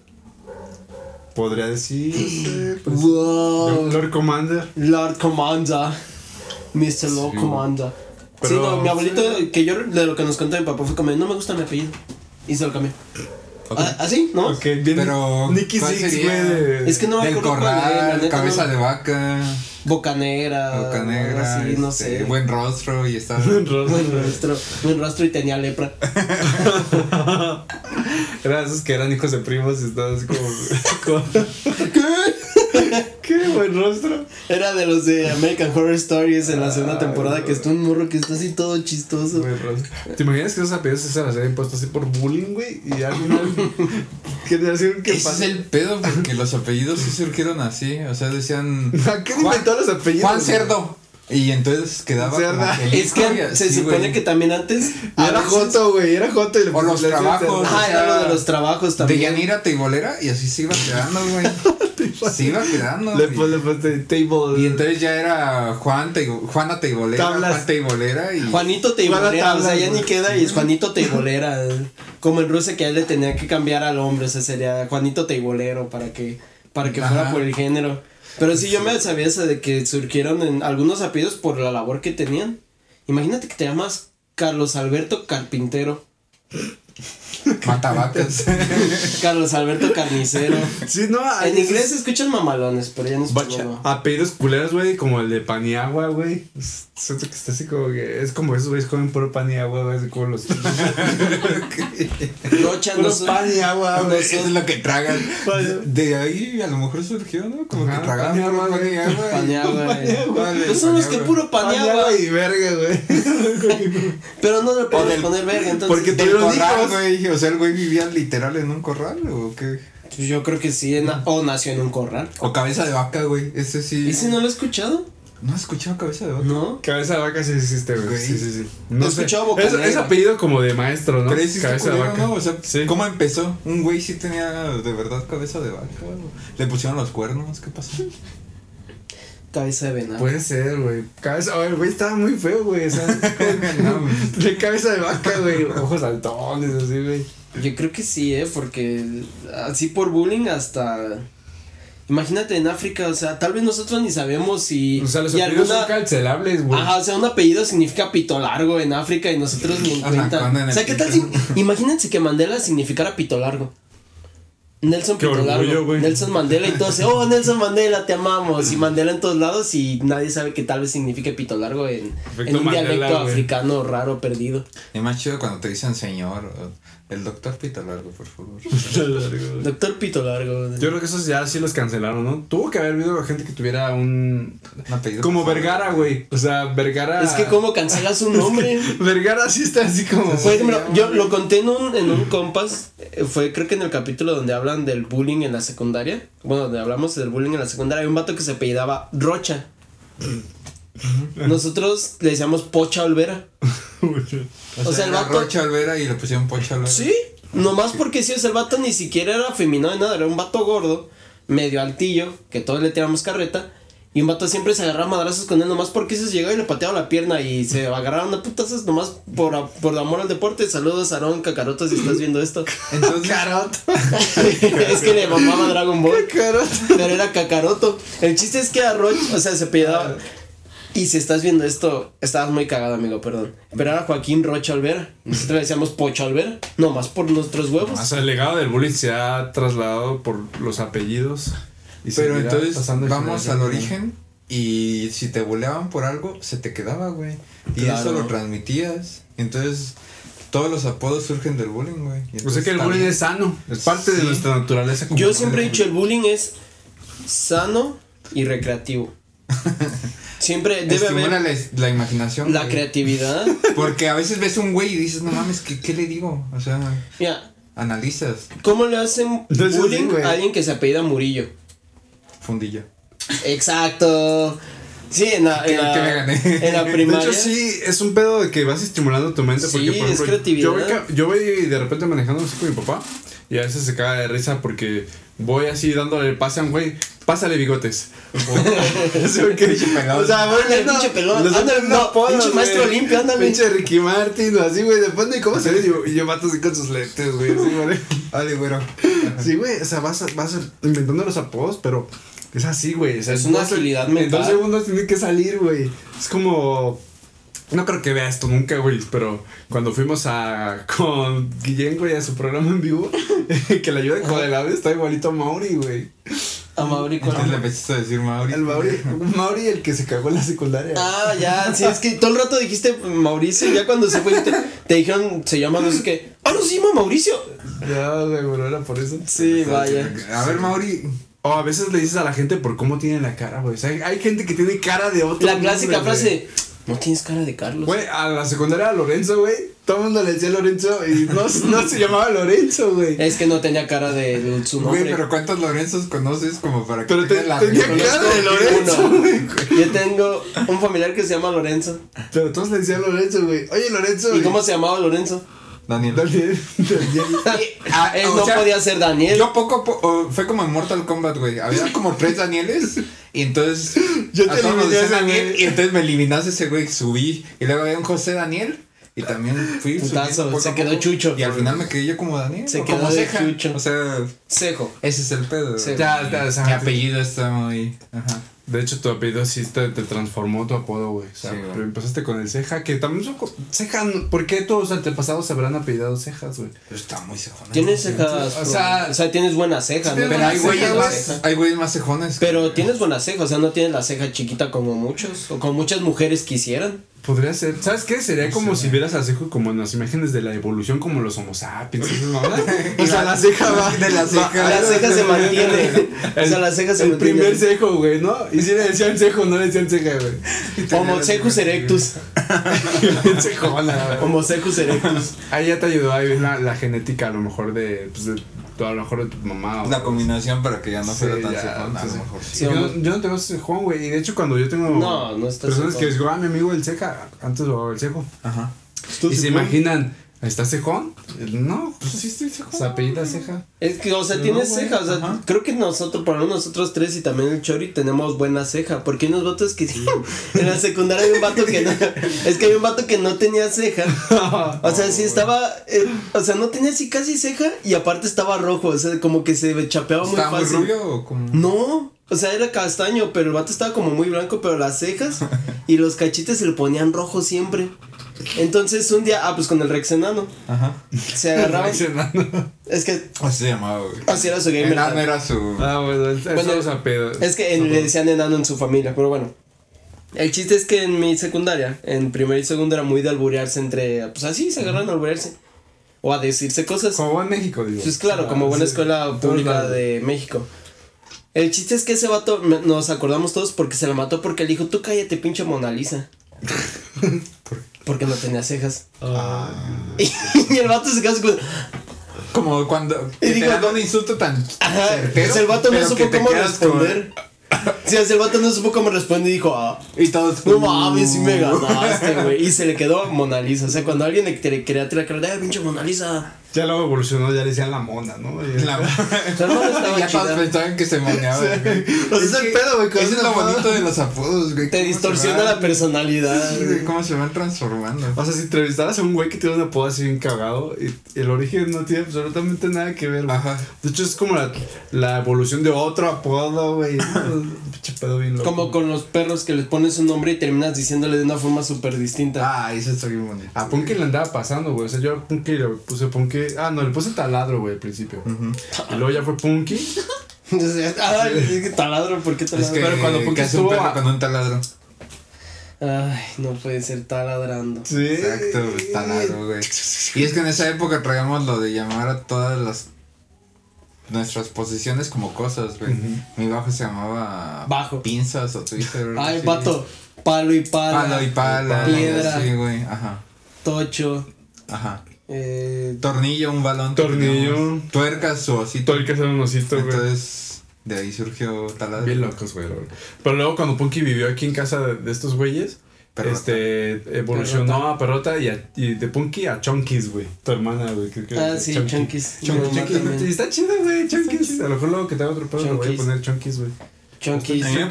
Podría decir. Pues, Wow. Lord Commander. Lord Commander. Mr. Lord Sí. Commander. Pero- sí, no, mi abuelito, que yo de lo que nos contó mi papá fue como, no me gusta mi apellido. Y se lo cambió. Ok. Ah, ¿Así? ¿No? Ok, bien. Pero, Nicky ¿cuál Six, güey. de- Es que no me acuerdo cuál era, la corral, neta, cabeza no. de vaca, Bocanegra. boca negra, algo así, no este, sé. buen rostro y está. [LAUGHS] Buen rostro. Buen rostro, buen rostro y tenía lepra. [LAUGHS] Eran esos que eran hijos de primos y estaban así como. [LAUGHS] como- ¿Qué [LAUGHS] buen rostro? Era de los de American Horror Stories en la segunda temporada, que está un morro que está así todo chistoso. Buen rostro. ¿Te imaginas que esos apellidos se las habían impuesto así por bullying, güey? Y al final. [LAUGHS] que Ese es pasa. el pedo porque los apellidos sí surgieron así, o sea, decían [LAUGHS] ¿A qué inventó los apellidos? Juan? Cerdo y entonces quedaba Cerda. como que Es que se sí, supone que también antes. Era veces- Joto, güey. Era Joto y le O los trabajos. Ah, era lo de los trabajos de también. Yanira Teibolera y así se iba quedando, güey. [LAUGHS] se iba quedando. Le le table. Y entonces ya era Juan Teibo- Juana Teibolera, Tablas. Juan Teibolera y Juanito Teibolera, o sea, ya ni queda y es Juanito Teibolera. como en Rusia que a él le tenía que cambiar al hombre, o sea, sería Juanito Teibolero para que, para que fuera por el género. Pero sí, yo me sabía esa de que surgieron en algunos apellidos por la labor que tenían. Imagínate que te llamas Carlos Alberto Carpintero, [LAUGHS] Matavacas. [LAUGHS] Carlos Alberto Carnicero. Sí, no. En inglés se escuchan mamalones, pero ya no. Apellidos culeros, güey, como el de Paniagua, güey. Siento que está así como que. Es como esos güeyes comen puro pan y agua, güey. Así como los. [LAUGHS] Rocha, no soy- pan y agua, No, güey. eso es lo que tragan. De ahí a lo mejor surgió, ¿no? Como Ajá, que tragaban pan y puro agua, pan y agua. y- Paneagua, güey. Vale, Pues son los que puro Pan y agua y verga, güey. Pero no le del- poner verga, entonces. porque Tuvieron corral, hijos. Güey. O sea, el güey vivía literal en un corral o qué. Pues yo creo que sí, en- o nació en un corral. O cabeza de vaca, güey. Ese sí. ¿Y si no lo he escuchado? ¿No has escuchado cabeza de vaca? No. Cabeza de vaca sí existe, güey. Sí, sí, sí. He No sé. escuchado Es, bocanera. es apellido como de maestro, ¿no? Pero ese Cabeza de vaca. ¿no? O sea, Sí. ¿cómo empezó? Un güey sí tenía de verdad cabeza de vaca. güey. Le pusieron los cuernos, ¿qué pasó? Cabeza de venado. Puede ser, güey. Cabeza, ay, güey, estaba muy feo, güey. O sea, [LAUGHS] de cabeza de vaca, güey. Ojos saltones, así, güey. Yo creo que sí, ¿eh? Porque así por bullying hasta... Imagínate en África, o sea, tal vez nosotros ni sabemos si... O sea, los apellidos alguna- son cancelables, güey. Ajá, o sea, un apellido significa pito largo en África y nosotros ni en cuenta. en O sea, ¿qué tal si... Imagínense que Mandela significara pito largo. Nelson Qué orgullo, güey. Nelson Mandela y todo ese, oh Nelson Mandela, te amamos. Y Mandela en todos lados y nadie sabe que tal vez signifique pito largo en, en un Mandela, dialecto africano raro perdido. Es más chido cuando te dicen señor. El doctor Pito Largo, por favor. [LAUGHS] Doctor Pito Largo. Yo creo que esos ya sí los cancelaron, ¿no? Tuvo que haber habido gente que tuviera un. Un apellido, Como. Vergara, güey. O sea, Vergara. Es que cómo cancelas un nombre. [LAUGHS] Vergara sí está así como. Por ejemplo, yo lo conté en un, en un compas, eh, fue creo que en el capítulo donde hablan del bullying en la secundaria, bueno, donde hablamos del bullying en la secundaria, hay un vato que se apellidaba Rocha. [LAUGHS] Nosotros le decíamos Pocha Olvera. O, O sea, sea, el vato- Rocha Olvera y le pusieron Pocha Olvera. Sí, nomás porque sí, o sea, el vato ni siquiera era femenino de nada, era un vato gordo, medio altillo, que todos le tiramos carreta. Y un vato siempre se agarraba a madrazos con él nomás porque se llegaba y le pateaba la pierna y se agarraron a putazos nomás por, por amor al deporte. Saludos, Aarón Cacaroto, si estás viendo esto. Entonces, [LAUGHS] es que le mamaba Dragon Ball. Cacaroto. Pero era Kakaroto. El chiste es que a Roch, o sea, se pidaba. Y si estás viendo esto, estabas muy cagado, amigo, perdón. Pero era Joaquín Rocha Olvera. Nosotros le decíamos Pocho Olvera. Nomás por nuestros huevos. O sea, el legado del bullying se ha trasladado por los apellidos. y pero entonces vamos al origen y si te buleaban por algo, se te quedaba, güey. Y Claro. eso lo transmitías. Entonces, todos los apodos surgen del bullying, güey. O sea que el bullying es sano, es parte de nuestra naturaleza. como Yo siempre he dicho, el bullying es sano y recreativo. [LAUGHS] Siempre debe Estimula haber la, la imaginación. la güey. creatividad. [LAUGHS] Porque a veces ves un güey y dices, no mames, ¿qué, qué le digo? O sea, Mira, analizas. ¿cómo le hacen bullying sí, a alguien que se apellida Murillo? Fundillo. Exacto. Sí, en la, [LAUGHS] ¿Qué- en la, qué me gané? en la De primaria. hecho, sí, es un pedo de que vas estimulando tu mente. Sí, Porque, por es ejemplo, creatividad. Yo voy, yo voy de repente manejando así con mi papá y a veces se caga de risa porque voy así dándole el pase a un güey, pásale bigotes. O, que- sea, voy Ándale, viendo- pinche pelón, ándale, no, pinche maestro limpio, ándale. Pinche Ricky Martin así, güey, de cómo se ve. Y yo, y mato así con sus lentes, güey. así, güey. [LAUGHS] Vale, güero. Sí, güey, o sea, vas, vas inventando los apodos, pero es así, güey. O sea, Es una no agilidad En mental. dos segundos tiene que salir, güey. Es como. No creo que vea esto nunca, güey, pero cuando fuimos a con Guillén, güey, a su programa en vivo, [LAUGHS] que le ayuda con el ave, está igualito a Mauri, güey. A Mauri con- Entonces le empezaste a decir Mauri. El Mauri, Mauri, el que se cagó en la secundaria. Ah, ya, sí, es que todo el rato dijiste Mauricio, ya cuando se fue te, te dijeron, se llama no sé qué. Ah, no, se llama Mauricio. Ya, güey, bueno, era por eso. Sí, vaya. A ver, Mauri. O a veces le dices a la gente por cómo tiene la cara, güey. O sea, hay, hay gente que tiene cara de otro. La clásica nombre, güey. frase, no tienes cara de Carlos. Güey, a la secundaria a Lorenzo, güey. Todo el mundo le decía Lorenzo y no, no se llamaba Lorenzo, güey. Es que no tenía cara de, de su nombre. Güey, pero ¿cuántos Lorenzos conoces como para que Pero te- la tenía cara de Lorenzo, güey. Yo tengo un familiar que se llama Lorenzo. Pero todos le decían Lorenzo, güey. Oye, Lorenzo. ¿Y cómo se llamaba Lorenzo? Daniel. Daniel. Daniel. [LAUGHS] Ah, Él o no sea, podía ser Daniel. Yo poco fue como en Mortal Kombat, güey. Había como tres Danieles. Y entonces. Yo te a todos eliminé Daniel. Y entonces me eliminaste ese güey, subí. Y luego había un José Daniel. Y también fui. Putazo, poco se quedó poco. chucho. Y al final me quedé yo como Daniel. Se o quedó como de ceja. chucho. O sea, Cejo. ese es el pedo. Sí. Ya, ya, o sea, Mi apellido está muy. Ajá. De hecho, tu apellido sí te, te transformó tu apodo, güey. O sea, Sí, pero empezaste con el ceja, que también son. co- Ceja, ¿por qué todos los antepasados se habrán apellidado cejas, güey? Pero está muy cejón. Tienes cejas. O sea- o sea, tienes buenas cejas. ¿no? Pero hay güeyes más, hay güeyes más cejones. Pero tienes buenas cejas, o sea, no tienes la ceja chiquita como muchos, o como muchas mujeres quisieran. Podría ser. ¿Sabes qué? Sería como si vieras al cejo como en las imágenes de la evolución, como los homo sapiens. [LAUGHS] o sea, la ceja va. De la ceja. va- La ceja se mantiene. [LAUGHS] El, o sea, la ceja se el mantiene. primer cejo, güey, ¿no? Y si le decían cejo, no le decían ceja, güey. [LAUGHS] Homo secus erectus. Cejona, güey. Homo secus erectus. Ahí ya te ayudó a ver la, la genética, a lo mejor de, pues, de, a lo mejor de tu mamá. o- La combinación para que ya no Sí, fuera tan cejón. A sí, lo sí. mejor sí. Sí, yo, yo no tengo cejón, güey. Y de hecho, cuando yo tengo No, no estás personas cejón. que les digo, ah, mi amigo el ceja, antes lo el cejo. Ajá. Y se imaginan, ¿está cejón? No, pues sí estoy cejón. Se apellida ceja. Es que, o sea, No, tienes ceja, o sea, ajá. creo que nosotros, por lo menos nosotros tres y también el Chori tenemos buena ceja, porque hay unos vatos que en la secundaria hay un vato que no, es que hay un vato que no tenía ceja, o sea, sí estaba, eh, o sea, no tenía así casi ceja y aparte estaba rojo, o sea, como que se chapeaba muy ¿Estaba fácil. rubio o como.? No, o sea, era castaño, pero el vato estaba como muy blanco, pero las cejas [LAUGHS] y los cachetes se le ponían rojo siempre. Entonces un día, ah, pues con el Rex enano, Ajá. se agarraban, Ese enano. es que Así se llamaba, güey. así era su gamer. Enano era su. Ah, bueno, es pedo. Es que en- le decían enano en su familia, pero bueno. El chiste es que en mi secundaria, en primero y segundo era muy de alburearse entre, pues así se agarran a alburearse. o a decirse cosas. Como en México, digo. Pues claro, Ah, como buena sí, escuela pública de México. El chiste es que ese vato me- nos acordamos todos porque se la mató porque le dijo, tú cállate, pinche Mona Lisa. [LAUGHS] porque no tenía cejas. Ah. [LAUGHS] y el vato se quedó así como, Como cuando Y te digo, dan no- un insulto tan Ajá, certero, pues el vato no supo cómo quedas con- responder. [LAUGHS] Sí, el vato no supo cómo responder y dijo, ah, Y todos. no mames, sí me ganaste, güey. Y se le quedó [LAUGHS] Mona Lisa. O sea, cuando alguien le quería tirar cara, ¡eh, pinche Mona Lisa! Ya luego evolucionó, ya le decían la mona, ¿no? La- [LAUGHS] [LAUGHS] ya todos pensaban que se moneaba. güey. O sea, es el que pedo, güey, con Eso es lo apodo. bonito de los apodos, güey. Te distorsiona la personalidad. Güey. cómo se van transformando. O sea, si entrevistaras a un güey que tiene un apodo así bien cagado, y el origen no tiene absolutamente nada que ver, güey. Ajá. De hecho, es como la, la evolución de otro apodo, güey. [LAUGHS] Pinche pedo bien loco. Como con los perros que les pones un nombre y terminas diciéndole de una forma súper distinta. Ah, eso está bien bonito. A Punky le andaba pasando, güey. O sea, yo a Punky le puse Punky. Ah, no, le puse taladro, güey, al principio. Y luego ya fue Punky. [LAUGHS] Ay, es que taladro, ¿por qué Es taladro? que, Pero cuando que Punky hace un estuvo perro con un taladro. Ay, no puede ser taladrando. Sí. Exacto, taladro, güey. Y es que en esa época traíamos lo de llamar a todas las nuestras posiciones como cosas, güey. Mi bajo se llamaba Bajo. pinzas o Twitter. Ay, vato, palo y pala. Palo y pala. Piedra. Sí, güey, ajá. Tocho. Ajá. Eh, Tornillo, un balón. Tornillo. teníamos. Tuercas o que hacer un osito, güey. Entonces, de ahí surgió taladro. Bien locos, güey. Pero luego cuando Punky vivió aquí en casa de, de estos güeyes, Perrota. este evolucionó a Perrota y, a- y de Punky a Chonkies, güey. Tu hermana, güey. creo que- ah, sí, también. y está chido, güey, Chonkies. A lo mejor luego que te haga otro pedo le voy a Chonkies. poner Chonkies, güey.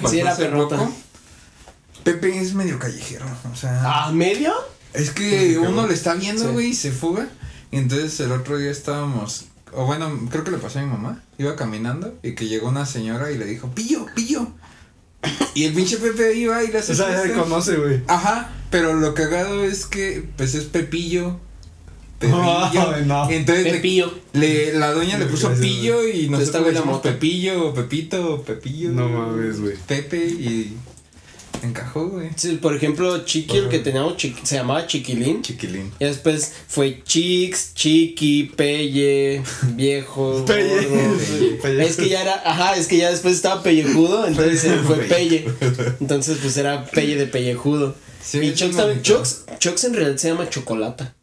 Pasó Sí, era perrota. poco. Pepe es medio callejero, o sea. ¿Ah, medio? Es que uno le está viendo, Sí. güey, y se fuga. Y entonces el otro día estábamos, o bueno, creo que le pasó a mi mamá. Iba caminando y que llegó una señora y le dijo, pillo, pillo. Y el pinche Pepe iba y le hace. O sea, ya fiesta. se conoce, güey. Ajá, pero lo cagado es que, pues es Pepillo. Pepillo. [LAUGHS] Ay, no. Entonces le- Pepillo. le, la doña le puso Gracias, pillo y nosotros le la decimos. Pepillo, Pepito, Pepillo. No mames, güey. Pepe y encajó, güey. Sí, por ejemplo, Chiqui, el que teníamos, Chiqui- se llamaba Chiquilín. Chiquilín. Y después fue Chix, Chiqui, Pelle, Viejo. [LAUGHS] Pelle. gordo. Pelle. Es que ya era, ajá, es que ya después estaba pellejudo, entonces Pelle. fue Pelle. [LAUGHS] Entonces pues era Pelle de pellejudo. Sí, y Chox también. Chox, Chox en realidad se llama Chocolata.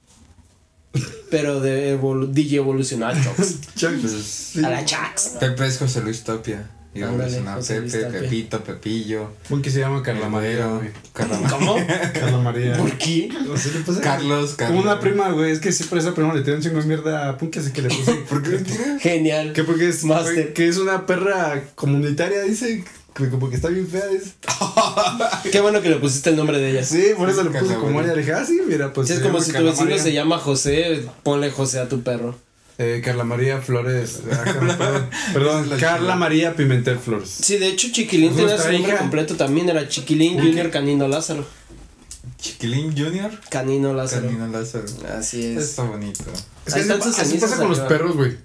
Pero de evolu DJ evolucionar Chox. [LAUGHS] Pues, A la Chax. Pepe es José Luis Tapia. Y Ándale, evolucionó José Luis Pepe, Tapia. Pepito, Pepillo. Punky se llama Carla María, güey. Carla [LAUGHS] ¿Cómo? Carla María. ¿Por qué? No sé, le puse- Carlos, Carlos. Como una prima, güey. Es que siempre esa prima le tiene un chingo de mierda a Punky, así que le puse. [LAUGHS] ¿Por qué? Genial. Que porque es Master. que es una perra comunitaria, dice. Que como que está bien fea, dice. [LAUGHS] Qué bueno que le pusiste el nombre de ella. Sí, por eso le puse Carla como María. ella. Le dije, ah, sí, mira, pues. Si es se como llama si tu Carla vecino María. se llama José, ponle José a tu perro. Eh, Carla María Flores. [LAUGHS] ah, perdón, Carla. María Pimentel Flores. Sí, de hecho Chiquilín tenía su nombre completo también, era Chiquilín Junior Canino Lázaro. Chiquilín Junior. Canino Lázaro. Canino Lázaro. Así es. Está bonito. Es que así, así pasa con los perros, güey.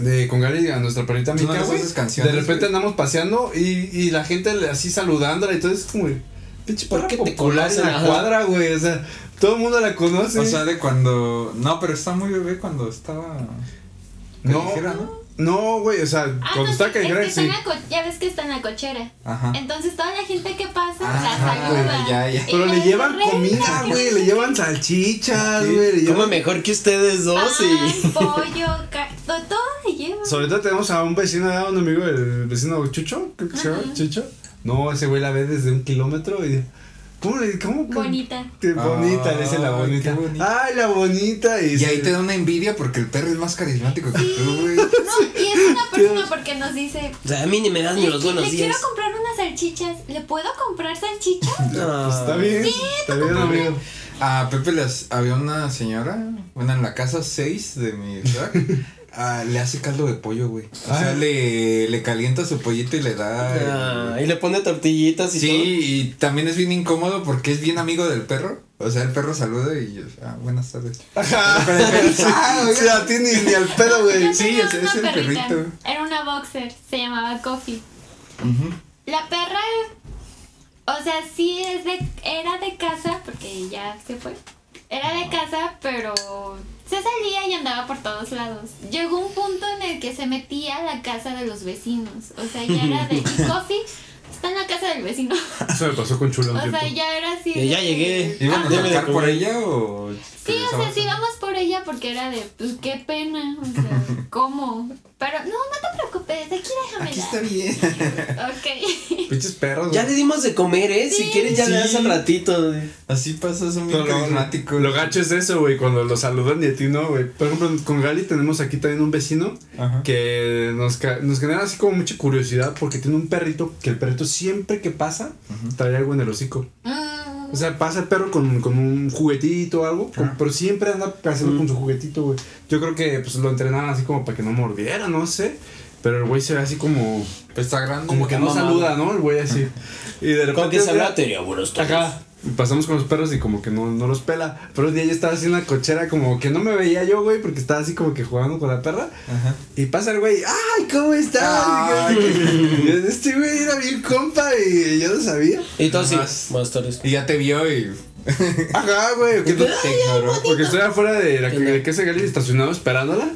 De con Gary a nuestra perrita ¿Tú no Mica, güey. canciones, De repente andamos paseando y, y la gente así saludándola y todo es como, pinche ¿Por qué te popular en la cuadra, güey. O sea, todo el mundo la conoce. O sea, de cuando. No, pero está muy bebé cuando estaba. no, ¿no? no, güey. O sea, Ah, cuando no, está sí, es que sí. ya ves que está en la cochera. Ajá. Entonces toda la gente que pasa Ah, la saluda. ya, ya. Pero le llevan comida, güey. Le llevan salchichas, Sí. güey. llevan- mejor que ustedes dos y. Pollo, ca- todo, todo le llevan. Sobre todo tenemos a un vecino, a un amigo, el vecino Chucho, creo que se llama. Chucho. No, ese güey la ve desde un kilómetro y. ¿Cómo le cómo? Bonita. Qué bonita, le dice la bonita. Ay, la bonita. Y, Y ahí te da una envidia porque el perro es más carismático que tú, güey. No, y es una persona porque nos dice, O sea, a mí ni me dan ni le, los buenos le días. quiero comprar unas salchichas. ¿Le puedo comprar salchichas? [LAUGHS] No. Pues está bien. está bien, amigo. A Pepe les, había una señora, bueno, en la casa 6 de mi ciudad, [LAUGHS] ah, le hace caldo de pollo, güey. O sea, Ah. le, le calienta su pollito y le da... Ah, y le pone tortillitas y Sí, todo. y también es bien incómodo porque es bien amigo del perro. O sea, el perro saluda y yo, ah, buenas tardes. Ajá. [LAUGHS] Pero ah. Sí, a ti ni, ni al pedo, güey. Sí, una es el perrita. perrito. Era una boxer, se llamaba Coffee. La perra, o sea, sí es de, era de casa, porque ya se fue. Era de casa, pero se salía y andaba por todos lados. Llegó un punto en el que se metía a la casa de los vecinos. O sea, ya era de y [LAUGHS] Coffee está en la casa del vecino. [LAUGHS] Eso me pasó con Chulo O sea, ya era así. De ya llegué. ¿Iban a tocar por ella o.? Sí, o sea, sí vamos ella porque era de, pues qué pena, o sea, [LAUGHS] ¿cómo? Pero no, no te preocupes, aquí déjame. Aquí está bien. Ok. Pinches perros. Ya le dimos de comer, ¿eh? Si quieres ya le das al ratito. güey. Así pasas un bien Pero lo- carismático. Lo gacho es eso, güey, cuando lo saludan y a ti no, güey. Por ejemplo, con Gali tenemos aquí también un vecino Ajá. que nos, nos genera así como mucha curiosidad porque tiene un perrito que el perrito siempre que pasa trae algo en el hocico. Mm, O sea, pasa el perro con, con un juguetito o algo, con- pero siempre anda haciendo con su juguetito, güey. Yo creo que pues lo entrenaban así como para que no mordiera, no sé. Pero el güey se ve así como, está grande. como que no saluda, ¿no? El güey así. Y de repente. Con que se día- habla teoría, buenos todos. Ajá. Pasamos con los perros y como que no, no los pela. Pero un día yo estaba así en la cochera, como que no me veía yo, güey, porque estaba así como que jugando con la perra. Ajá. Y pasa el güey, ¡ay, cómo estás! Ay, Y yo, este güey era bien compa y yo no sabía. Y así. Nomás. Buenas tardes. Y ya te vio y. Ajá, güey. que no- [LAUGHS] te ignoró. porque estoy afuera de la de Gali estacionado esperándola.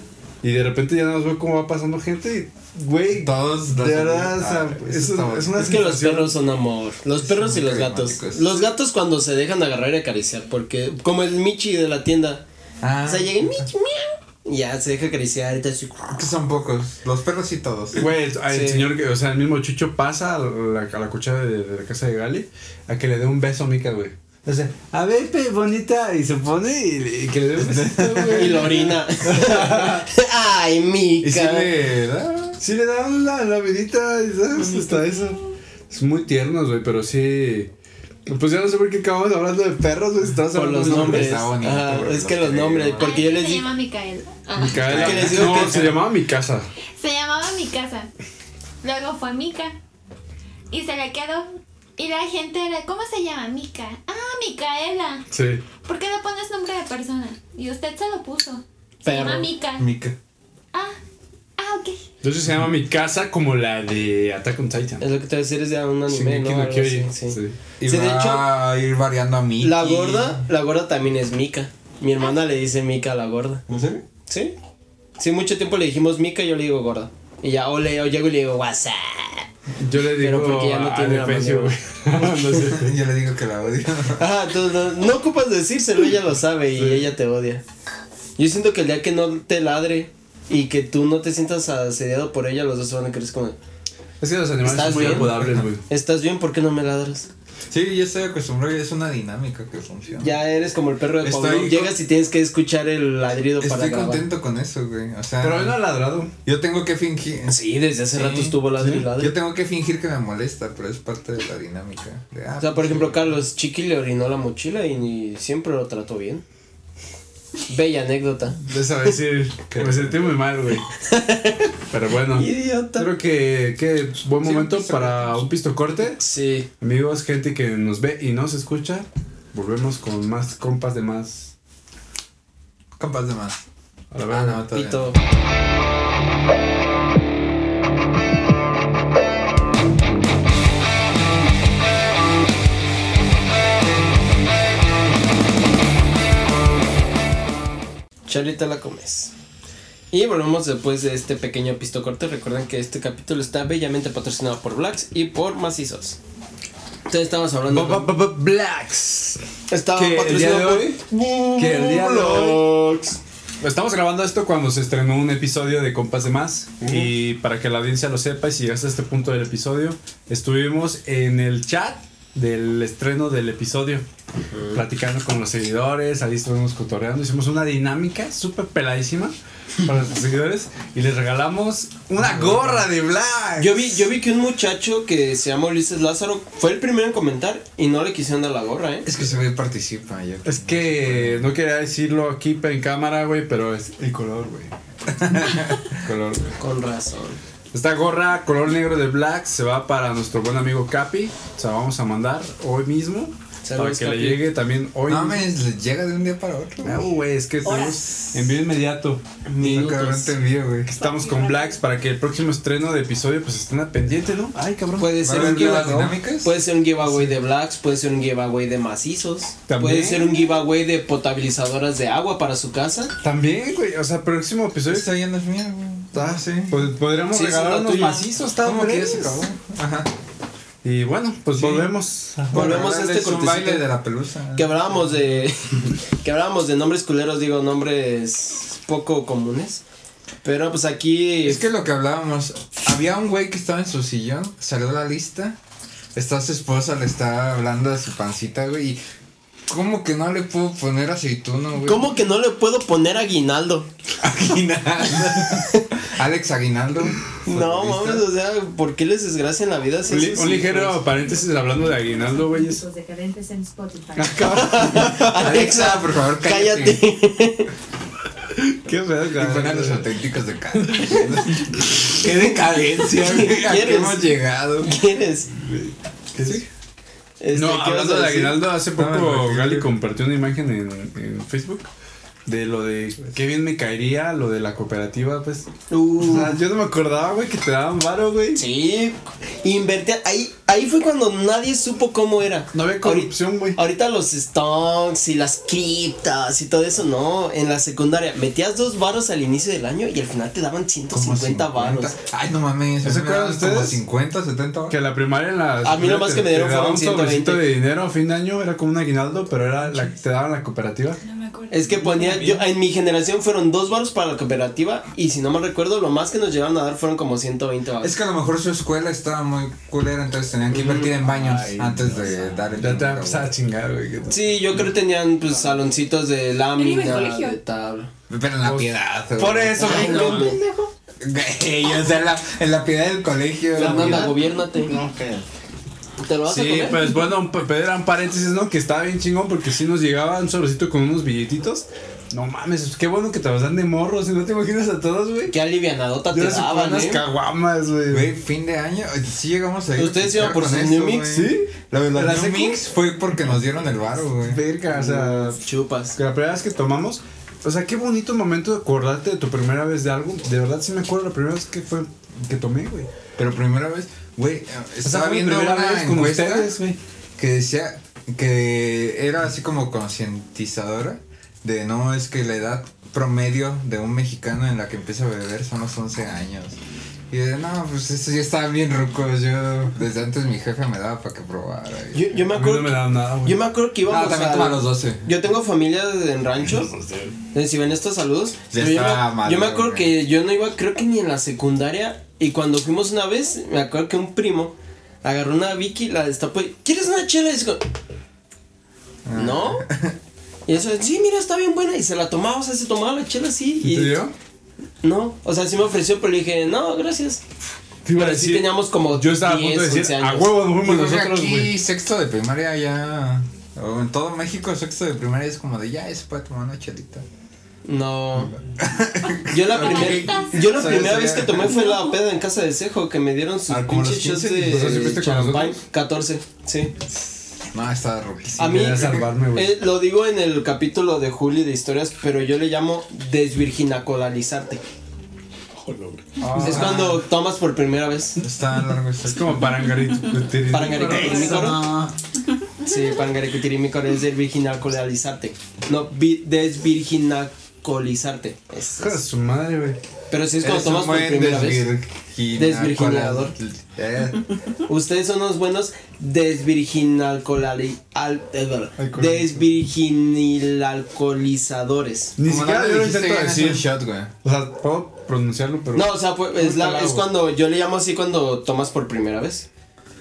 Y de repente ya nada más veo cómo va pasando gente y, güey, Todos. de los- verdad, o sea, Ah, es, una Es que los perros son amor. Los perros y los gatos. Los gatos cuando se dejan agarrar y acariciar. Porque, como el Michi de la tienda. Ah, O sea, llega Michi, miau. y Ya se deja acariciar. Y te así. que son pocos. Los perros sí todos. Güey, el, Sí. señor, que, o sea, el mismo Chucho pasa a la, a la cuchara de, de la casa de Gali a que le dé un beso a Mica, güey. O sea, a ver, pe, bonita, y se pone y, le- y que le dé un besito, [LAUGHS] Y lo orina. [LAUGHS] Ay, Y sí Mica. le da. Sí le da una lamidita, y ¿sabes? Hasta eso. Es muy tiernos, güey, pero sí... Pues ya no sé por qué acabamos hablando de perros, güey. Estamos Por hablando los de nombres. está bonito, Ajá, güey, es que los los nombres. Porque Ay, yo les se digo. llama Micaela. Ah. Micaela. ¿Qué les digo no, que- se llamaba mi casa. Se llamaba mi casa. Luego fue Mica. Y se le quedó. Y la gente era, ¿cómo se llama? Mica. Ah, Micaela. Sí. ¿Por qué le pones nombre de persona? Y usted se lo puso. Se llama Mica. Mica. Ah, ah, ok. Entonces se llama mi casa como la de Attack on Titan. Es lo que te voy a decir, es de un anime, ¿no? Kyojin, sí. sí. Y Sí, de va hecho, a ir variando a Mickey. La gorda, la gorda también es Mica. Mi hermana le dice Mica a la gorda. ¿En serio? ¿Sí? Sí, mucho tiempo le dijimos Mica y yo le digo gorda. Y ya, o, le, o llego y le digo WhatsApp. Yo le digo Pero porque ya no a tiene la Defencio, güey. [LAUGHS] no sé. [LAUGHS] Yo le digo que la odio. [LAUGHS] Ajá, tú no, no ocupas decírselo, ella lo sabe y Sí. ella te odia. Yo siento que el día que no te ladre y que tú no te sientas asediado por ella, los dos se van a creer como, Es que los animales ¿Estás son muy apodables, güey. ¿estás bien? ¿Por qué no me ladras? Sí, yo estoy acostumbrado y es una dinámica que funciona. Ya eres como el perro de Estoy Pablo. Llegas y tienes que escuchar el ladrido para Estoy grabar. contento con eso, güey. O sea, Pero él no ha ladrado. yo tengo que fingir. Sí, desde hace Sí, rato estuvo ladri y sí. Yo tengo que fingir que me molesta, pero es parte de la dinámica. De, ah, O sea, por pues, ejemplo. Carlos Chiqui le orinó la mochila y, ni siempre lo trató bien. Bella anécdota. De esa vez sí, me sentí muy mal, güey. Pero bueno. Idiota. Creo que, que buen Sí, un momento para un pisto corte. Sí. Amigos, gente que nos ve y nos escucha. Volvemos con más compas de más. Compas de más. A la Ah, no. Pito. Charlita la comes. Y volvemos después de este pequeño pisto corte. Recuerden que este capítulo está bellamente patrocinado por Blacks y por Macizos. Entonces estamos hablando. Ba- ba- ba- Blacks. Estaba patrocinado de por que el día de hoy-. Estamos grabando esto cuando se estrenó un episodio de Compas de Más. Y para que la audiencia lo sepa, y si llegaste a este punto del episodio, estuvimos en el chat del estreno del episodio, platicando con los seguidores. Ahí estuvimos cotorreando. Hicimos una dinámica súper peladísima para nuestros seguidores. Y les regalamos una gorra de Black. Yo vi, yo vi que un muchacho que se llama Ulises Lázaro fue el primero en comentar y no le quisieron dar la gorra, ¿eh? Es que se ve participa yo. Es que no quería decirlo aquí en cámara, güey, pero es el color, güey. [LAUGHS] color, güey. Con razón. Esta gorra color negro de Black se va para nuestro buen amigo Capi. Se la vamos a mandar hoy mismo. Para que le llegue también hoy. No llega de un día para otro. No, güey, es que tenemos envío inmediato. No, cabrón, te envío, güey. Estamos con Blacks para que el próximo estreno de episodio pues estén al pendiente, ¿no? Ay, cabrón. Puede ¿Va a ser un giveaway. Puede ser un giveaway de blacks, puede ser un giveaway de macizos, También. puede ser un giveaway de potabilizadoras de agua para su casa. También, güey, o sea, próximo episodio Esta ya no es mía, güey. Ah, sí. Pues podríamos Sí, regalar unos macizos, está ¿Cómo que acabó? Ajá. Y bueno, pues Sí. volvemos. Volvemos a este cortecito. baile de la pelusa. Que hablábamos de [LAUGHS] que hablábamos de nombres culeros, digo, nombres poco comunes. Pero pues aquí Es que lo que hablábamos, había un güey que estaba en su sillón, salió la lista, está su esposa, le está hablando de su pancita, güey, y ¿cómo que no le puedo poner aceituno, güey? ¿Cómo que no le puedo poner aguinaldo? Aguinaldo. [LAUGHS] Alex Aguinaldo. No mames, o sea, ¿por qué les desgracia en la vida si Un, li- un ligero hijos? paréntesis hablando de Aguinaldo, güey. Los decadentes en Spotify. [LAUGHS] Alexa, por favor, cállate. Cállate. [LAUGHS] Qué feo, Y los auténticos de casa. Qué decadencia, güey. ¿A qué hemos llegado? ¿Quieres? ¿Qué sí? Este, No, ¿qué vas hablando de? Aguinaldo, hace poco. Gali compartió una imagen en, en Facebook de lo de qué bien me caería, lo de la cooperativa, pues. O Uh, sea, yo no me acordaba, güey, que te daban varo, güey. sí, invertir. Ahí, ahí fue cuando nadie supo cómo era. No había corrupción, güey. Ahorita los stocks y las criptas y todo eso, no. En la secundaria metías dos varos al inicio del año y al final te daban 150 varos. Ay, no mames. ¿Se ¿Se acuerdan acuerdan Como ustedes? 50, 70 varos. Que la primaria en la. A mí lo más que me dieron fueron un sobrecito 120. de dinero a fin de año, era como un aguinaldo, pero era la te daban la cooperativa. No acuerdo. Es que ponía, yo, en mi generación fueron dos varos para la cooperativa y si no mal recuerdo, lo más que nos llegaron a dar fueron como 120 varos. Es que a lo mejor su escuela estaba muy culera, entonces tenían que invertir en baños Ay, antes de dar el Ya te a dinero, empezar a chingar, güey. Sí, yo creo que tenían pues saloncitos de lámina, de tabla. Pero en la piedad. güey. Por eso, Ay, güey. no, pendejo. Güey, o sea, en la, en la piedad del colegio. Fernanda, gobiernate. ¿Te lo vas a Sí, comer? pues bueno, eran paréntesis, ¿no? Que estaba bien chingón porque sí nos llegaba un sobrecito con unos billetitos. No mames, qué bueno que te los dan de morros, si no te imaginas a todos, güey. Qué alivianadota te daban, unas ¿eh? caguamas, güey. Güey, fin de año. Sí llegamos a ir. ¿Ustedes iban por sus New Mix? ¿Sí? Lo de ¿La New? Mix fue porque nos dieron el varo, güey. Verga, o sea, Chupas. que la primera vez que tomamos, o sea, qué bonito momento de acordarte de tu primera vez de algo. De verdad sí me acuerdo la primera vez que fue que tomé, güey. Pero primera vez, güey, estaba viendo una encuesta ustedes, que decía que era así como concientizadora de no es que la edad promedio de un mexicano en la que empieza a beber son los 11 años. Y de, no, pues estos ya estaban bien rucos. Yo, desde antes mi jefe me daba para que probara. y- Yo, yo me A mí no acuerdo. me daban nada, güey. Yo me acuerdo que No, íbamos también a. los 12. Yo tengo familia en rancho. [LAUGHS] Si ven estos saludos. Yo, estaba yo me acuerdo güey. que yo no iba, creo que ni en la secundaria. Y cuando fuimos una vez, me acuerdo que un primo agarró una Vicky, la destapó y. ¿Quieres una chela? Y como, Ah. ¿No? [LAUGHS] Y eso, sí, mira, está bien buena. Y se la tomaba, o sea, se tomaba la chela así. ¿Y Y, te dio? No, o sea, sí me ofreció, pero le dije, no, gracias. Te iba a Pero sí decir- teníamos como Yo estaba a 10, punto de 11 decir, a años. huevo nos fuimos nosotros, aquí güey. sexto de primaria ya. O en todo México, sexto de primaria es como de ya se puede tomar una chelita. No. [LAUGHS] Yo la, primer- yo la primera vez que tomé fue la [LAUGHS] peda en casa de Cejo, que me dieron sus Ah, pinches shots 15, de o sea, ¿sí fuiste con champán. nosotros? 14, sí. No, estaba roquísimo. A mí, salvarme, güey. eh, lo digo en el capítulo de Juli de historias, pero yo le llamo desvirginacolalizarte. Ah, Es cuando tomas por primera vez. Está largo este. Es como parangarito. [LAUGHS] Parangaricutirimícoro. Sí, parangaricutirimícoro es desvirginacolalizarte. No, vi- desvirginacolizarte. Es- su madre, güey. pero si es cuando tomas por primera vez. desvirgina- Desvirginador. Eh, [LAUGHS] Ustedes son unos buenos desvirginalcolali al. Ni siquiera yo lo intento decir. shot, güey. O sea, puedo pronunciarlo, pero. No, o sea, pues, es, la- es cuando yo le llamo así cuando tomas por primera vez.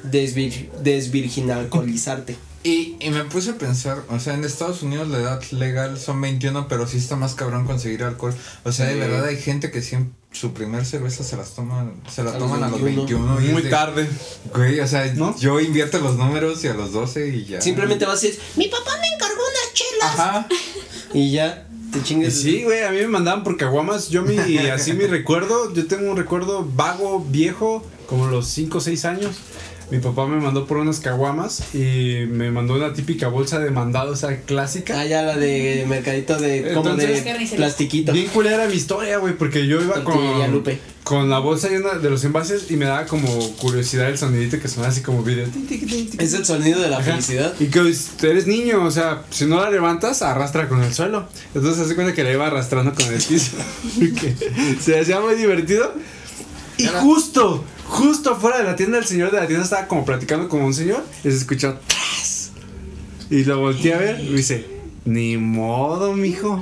Desvir, desvirginalcoholizarte. Y, y me puse a pensar, o sea, en Estados Unidos la edad legal son 21, pero sí está más cabrón conseguir alcohol. O sea, de verdad hay gente que siempre su primer cerveza se las toman, se la A los toman a los 21. 21. y es Muy de, tarde. Güey, o sea, ¿No? yo invierto los números y a los 12 y ya. Simplemente vas a decir, mi papá me encargó unas chelas. Ajá. [LAUGHS] Y ya, te chingues. Sí, güey, a mí me mandaban por caguamas. Yo mi, así mi [LAUGHS] recuerdo, yo tengo un recuerdo vago, viejo, como los 5 o 6 años. Mi papá me mandó por unas caguamas y me mandó una típica bolsa de mandado, o sea, clásica. Ah, ya la de mercadito de como Entonces- de plastiquito. Bien culera mi historia, güey, porque yo iba con, Lupe. con la bolsa llena de los envases y me daba como curiosidad el sonidito que sonaba así como video. Es el sonido de la Ajá. felicidad. Y que eres niño, o sea, si no la levantas, arrastra con el suelo. Entonces hace cuenta que la iba arrastrando con el piso. [LAUGHS] se hacía muy divertido. Y justo, justo afuera de la tienda, el señor de la tienda estaba como platicando con un señor y se escuchó ¡tras! Y lo volteé a ver y dice, ni modo, mijo.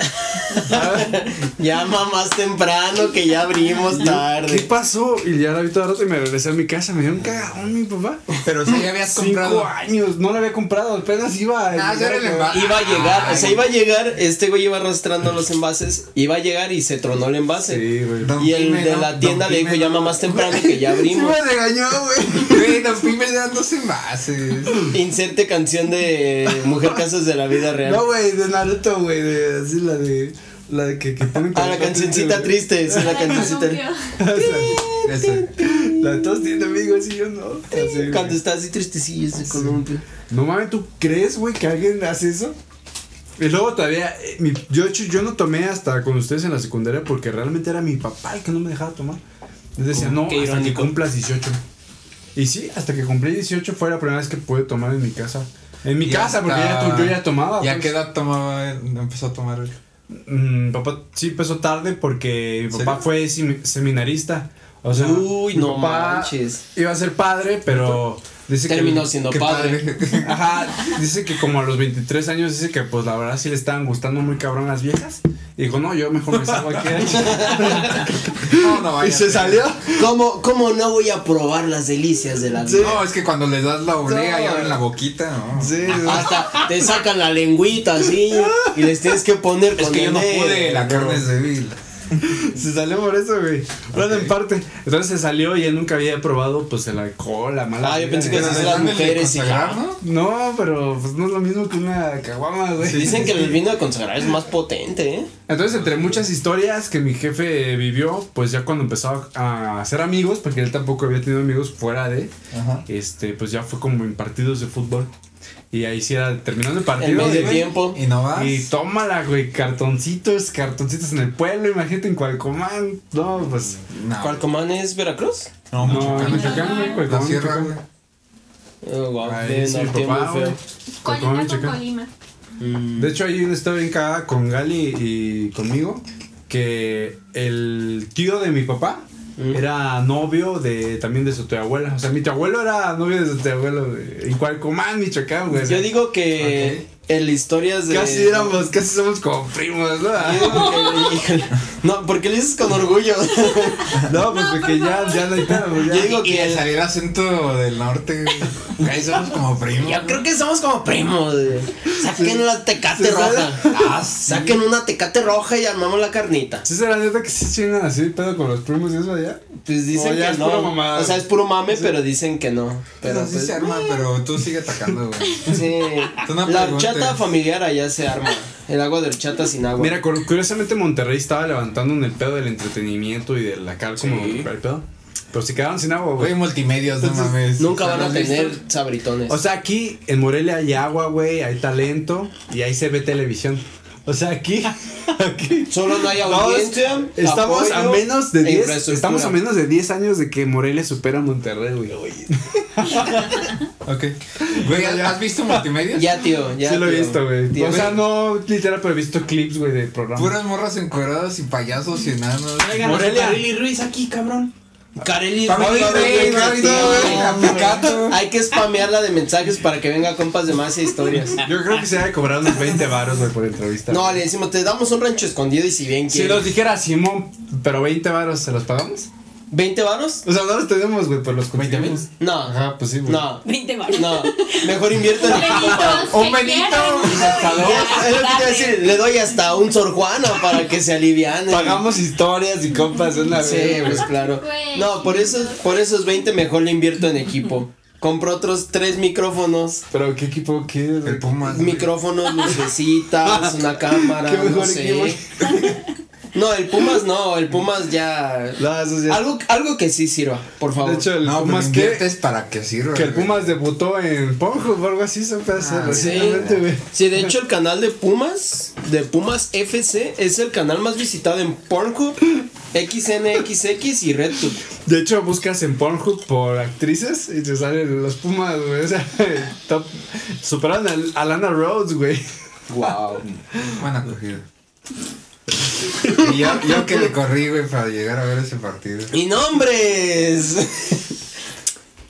[LAUGHS] Llama más temprano que ya abrimos ¿Qué tarde. pasó? Y ya la vi todo el rato y me regresé a mi casa. Me dio un cagadón mi papá. Pero sí, ya habías Cinco comprado. años, no lo había comprado, apenas iba a. Ah, era el envase. Iba a llegar, o sea, Ay. iba a llegar, este güey iba arrastrando los envases, iba a llegar y se tronó el envase. Sí, güey. Don Y el Pime, de la tienda Don le dijo, Pime, llama más temprano que ya [LAUGHS] Sí abrimos. me regañó, güey. Güey, Don Pime le dan dos envases. Inserte canción de Mujer Casas de la Vida Real. No, güey, de Naruto, güey, de así la de la de que, que [LAUGHS] tienen Ah, la cancioncita triste, sí, la cancioncita. [LAUGHS] Ese. La de todos tienen amigos y yo no. Así. Cuando está así tristecillo se columpio. No mames, ¿tú crees, güey, que alguien hace eso? Y luego todavía, eh, mi- yo, yo no tomé hasta con ustedes en la secundaria porque realmente era mi papá el que no me dejaba tomar. Les decía, no, Qué hasta irónico. que cumplas 18. Y sí, hasta que cumplí 18 fue la primera vez que pude tomar en mi casa. En mi Y casa, porque ya, yo ya tomaba. ¿Y a pues. qué edad tomaba? Empezó a tomar él. Mm, papá sí empezó tarde porque mi papá fue semi- seminarista. O sea, Uy, mi no papá manches. Iba a ser padre, pero dice Terminó que. siendo Qué padre. [LAUGHS] Ajá, dice que como a los 23 años dice que pues la verdad sí le estaban gustando muy cabrón las viejas. Y dijo, no, yo mejor me salgo aquí. [LAUGHS] No, no y vaya se a ser. salió. ¿Cómo, ¿Cómo no voy a probar las delicias de la vida? No, es que cuando les das la olea y No. abren la boquita, ¿no? Sí, Hasta te sacan la lengüita así y les tienes que poner Es con que yo no pude, la carne es débil. [LAUGHS] se salió por eso, güey. Bueno, en parte. Entonces se salió y él nunca había probado pues el alcohol, la mala. Ah, yo pensé que se las mujeres y ya. ¿no? No, pero pues no es lo mismo que una caguama, güey. Dicen que el [LAUGHS] vino de consagrar es más potente, ¿eh? Entonces, entre muchas historias que mi jefe vivió, pues ya cuando empezó a hacer amigos, porque él tampoco había tenido amigos fuera de, Ajá. este, pues ya fue como en partidos de fútbol. Y ahí sí era terminando el En partido. medio güey, tiempo. ¿Y no vas? Y tómala, güey, cartoncitos, cartoncitos en el pueblo, imagínate en Cualcomán. No, pues. No. ¿Cualcomán es Veracruz? No, No, Michoacán. Güey, La sierra, güey. Oh, wow, Ahí de sí, papá, güey. Colima con Michoacán. Colima. Mm. De hecho, hay una historia bien cagada con Gali y conmigo. Que el tío de mi papá Mm. era novio de también de su tía abuela. O sea, mi tío abuelo era novio de su tía abuelo. En Cualcomán, Michoacán, güey. Yo digo que el historias de. Casi éramos, casi somos como primos, ¿no? No, porque lo dices con orgullo. [LAUGHS] No, pues No, porque por ya, ya no hay pues. Yo digo Y que al el- salir el acento del norte, güey, ahí somos como primos. Yo creo que somos como primos. güey. Saquen la tecate Sí, roja. Ah, [LAUGHS] sí. Saquen una tecate roja y armamos la carnita. ¿Sí será neta que sí chingan así pedo con los primos y eso allá? Pues dicen que no. O sea, es puro mame, pero dicen que no. Pero Pero sí pues, se arma, pero tú sigue atacando, güey. sí. Tú no La preguntes. Horchata familiar allá se arma. El agua de horchata sin agua. Mira, cur- curiosamente Monterrey estaba levantando en el pedo del entretenimiento y de la car como Sí. el pedo. Pero se quedaron sin agua, Güey, multimedios, no mames. Nunca van a tener sabritones. O sea, aquí en Morelia hay agua, güey, hay talento y ahí se ve televisión. O sea, aquí, [LAUGHS] aquí. Solo no hay No, audiencia. Estamos a menos de e 10 infraestructura. estamos a menos de 10 años de que Morelia supera a Monterrey, güey. [LAUGHS] Ok. Güey, ¿has visto multimedios? Ya, tío, ya. sí lo he tío. visto, güey. Tío, O sea, no literal, pero he visto clips, güey, de programas. Puras morras encueradas y payasos y enanos. Morelia. Ruiz aquí, cabrón. Aplicando. Hay que spamearla de mensajes para que venga compas de más e historias. Yo creo que se debe cobrar unos 20 varos, güey, por entrevista. No, le decimos, te damos un rancho escondido y si bien Si quieres. nos dijera Simón, pero 20 varos, ¿se los pagamos? ¿20 varos? O sea, no los tenemos, güey, pero los 20 conseguimos. No. Ajá, pues sí, güey. No. 20 baros. No. Mejor invierto en [LAUGHS] Un ¿qué Benito. Es lo que te iba a decir, le doy hasta un Sor Juana para que se aliviane. Pagamos historias y compas de una Sí, vez. pues claro. No, por eso, por esos 20 mejor le invierto en equipo. Compro otros tres micrófonos. Pero ¿qué equipo quieres? El Pumas. Micrófonos, lucecitas, una cámara, [LAUGHS] Qué mejor no sé. equipo. [LAUGHS] No, el Pumas no, el Pumas ya. No, eso ya- Algo, algo que sí sirva, por favor. De hecho, el No, Pumas que, inviertes para que sirva. que el güey. Pumas debutó en Pornhub o algo así, se puede hacer Ah, sí. güey. Sí, de hecho el canal de Pumas, de Pumas FC, es el canal más visitado en Pornhub, XNXX y RedTube. De hecho, buscas en Pornhub por actrices y te salen los Pumas, güey. O sea, [LAUGHS] top. Superaron a Lana Rhodes, güey. Wow. Buena acogida. Y yo, yo que le corrí, güey, para llegar a ver ese partido. Y nombres.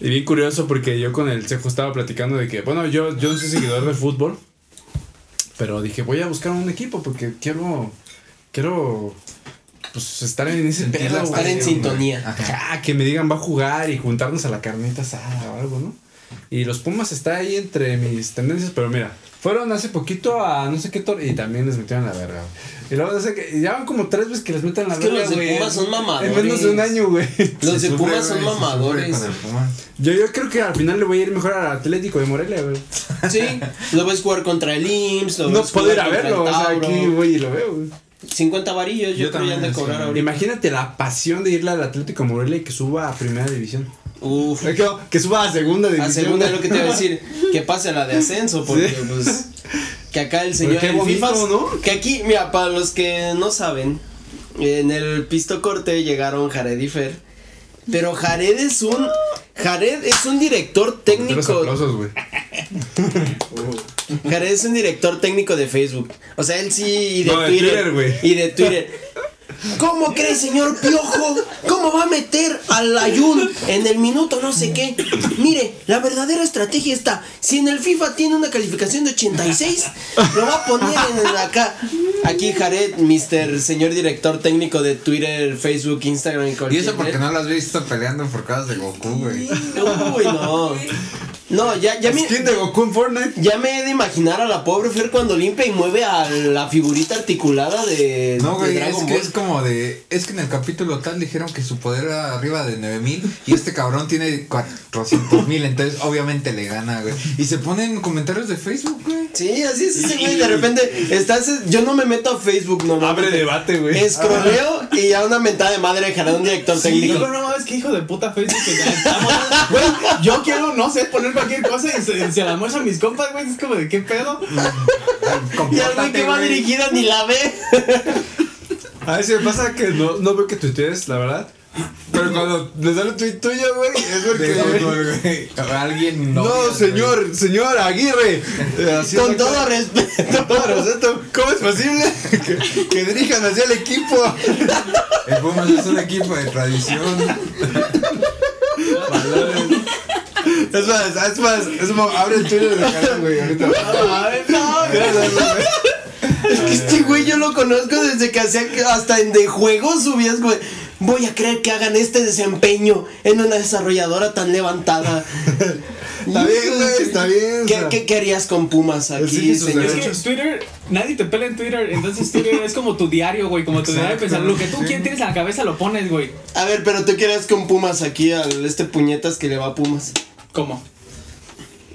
Y bien curioso porque yo con el Cejo estaba platicando de que, bueno, yo, yo no soy seguidor de fútbol, pero dije, voy a buscar un equipo porque quiero, quiero, pues, estar en ese pedo, la Estar en sintonía. Ajá, que me digan va a jugar y juntarnos a la carnita asada o algo, ¿no? Y los Pumas está ahí entre mis tendencias, pero mira, fueron hace poquito a no sé qué tor y también les metieron la verga. Y luego no sé y ya van como tres veces que les meten la Es que verga, los de. Pumas son En mamadores. menos de un año, güey. Los Se de Pumas son mamadores. Yo, yo creo que al final le voy a ir mejor al Atlético de Morelia, güey. Sí, lo ves jugar contra el IMSS, lo No puedo ir a verlo, o sea, aquí voy y lo veo, güey. 50 varillos, yo, Yo creo ya han de también, cobrar sí. ahorita. Imagínate la pasión de irle al Atlético de Morelia y que suba a primera división. Uf. Que, que suba a segunda división. A segunda es lo que te iba a decir, [LAUGHS] que pase a la de ascenso, porque Sí. pues que acá el señor qué el bonito, FIFA, ¿no? que aquí, mira, para los que no saben, en el pisto corte llegaron Jared y Fer, pero Jared es un Jared es un director técnico. aplausos. Jared es un director técnico de Facebook. O sea, él sí y de No, de Twitter. Twitter, y de Twitter. ¿Cómo cree, señor Piojo? ¿Cómo va a meter al Ayun en el minuto no sé qué? Mire, la verdadera estrategia está, si en el FIFA tiene una calificación de 86, lo va a poner en el acá. Aquí Jared, Mr. señor director técnico de Twitter, Facebook, Instagram y Y cualquier eso porque no lo has visto peleando por cosas de Goku, güey. Uy, no. No, ya, ya me... ¿Quién de Goku en Fortnite? Ya me he de imaginar a la pobre Fer cuando limpia y mueve a la figurita articulada de, No, de güey, es Dragon que Ball. es como de. Es que en el capítulo tal dijeron que su poder era arriba de 9000 y este cabrón tiene 400 mil, entonces obviamente le gana, güey. Y se ponen comentarios de Facebook, güey. Sí, así es ese güey. De repente estás. Yo no me meto a Facebook, no. Abre debate, güey. Escroleo y ya una mentada de madre de un director Sí, técnico. no, no mames, que hijo de puta Facebook que ya estamos. [LAUGHS] Güey, yo quiero, no sé, poner cualquier cosa y se, se la muestro a mis compas, güey. Es como de qué pedo. [LAUGHS] Y al güey que va güey. dirigida ni la ve. A veces me pasa que no, no veo que tuitees, la verdad. Pero cuando sale un tweet tuyo, güey, es porque. Alguien No, no. señor, señor Aguirre. Eh, así Con todo respeto. Todo respeto. ¿Cómo es posible que, que dirijan hacia el equipo? El Pumas es un equipo de tradición. Es más, es más, es más, abre el Twitter de canal, güey, ahorita. [LAUGHS] Ay, no, Es que este güey yo lo conozco desde que hacía que hasta en de juego subías, güey. Voy a creer que hagan este desempeño en una desarrolladora tan levantada. [LAUGHS] Está bien, güey, está bien. ¿Qué, querías con Pumas aquí, señor? Es que Twitter, nadie te pela en Twitter, entonces Twitter es como tu diario, güey, como tu diario de pensar. Lo que tú quieres tienes en la cabeza lo pones, güey. A ver, pero tú querías con Pumas aquí al este puñetas que le va a Pumas. ¿Cómo?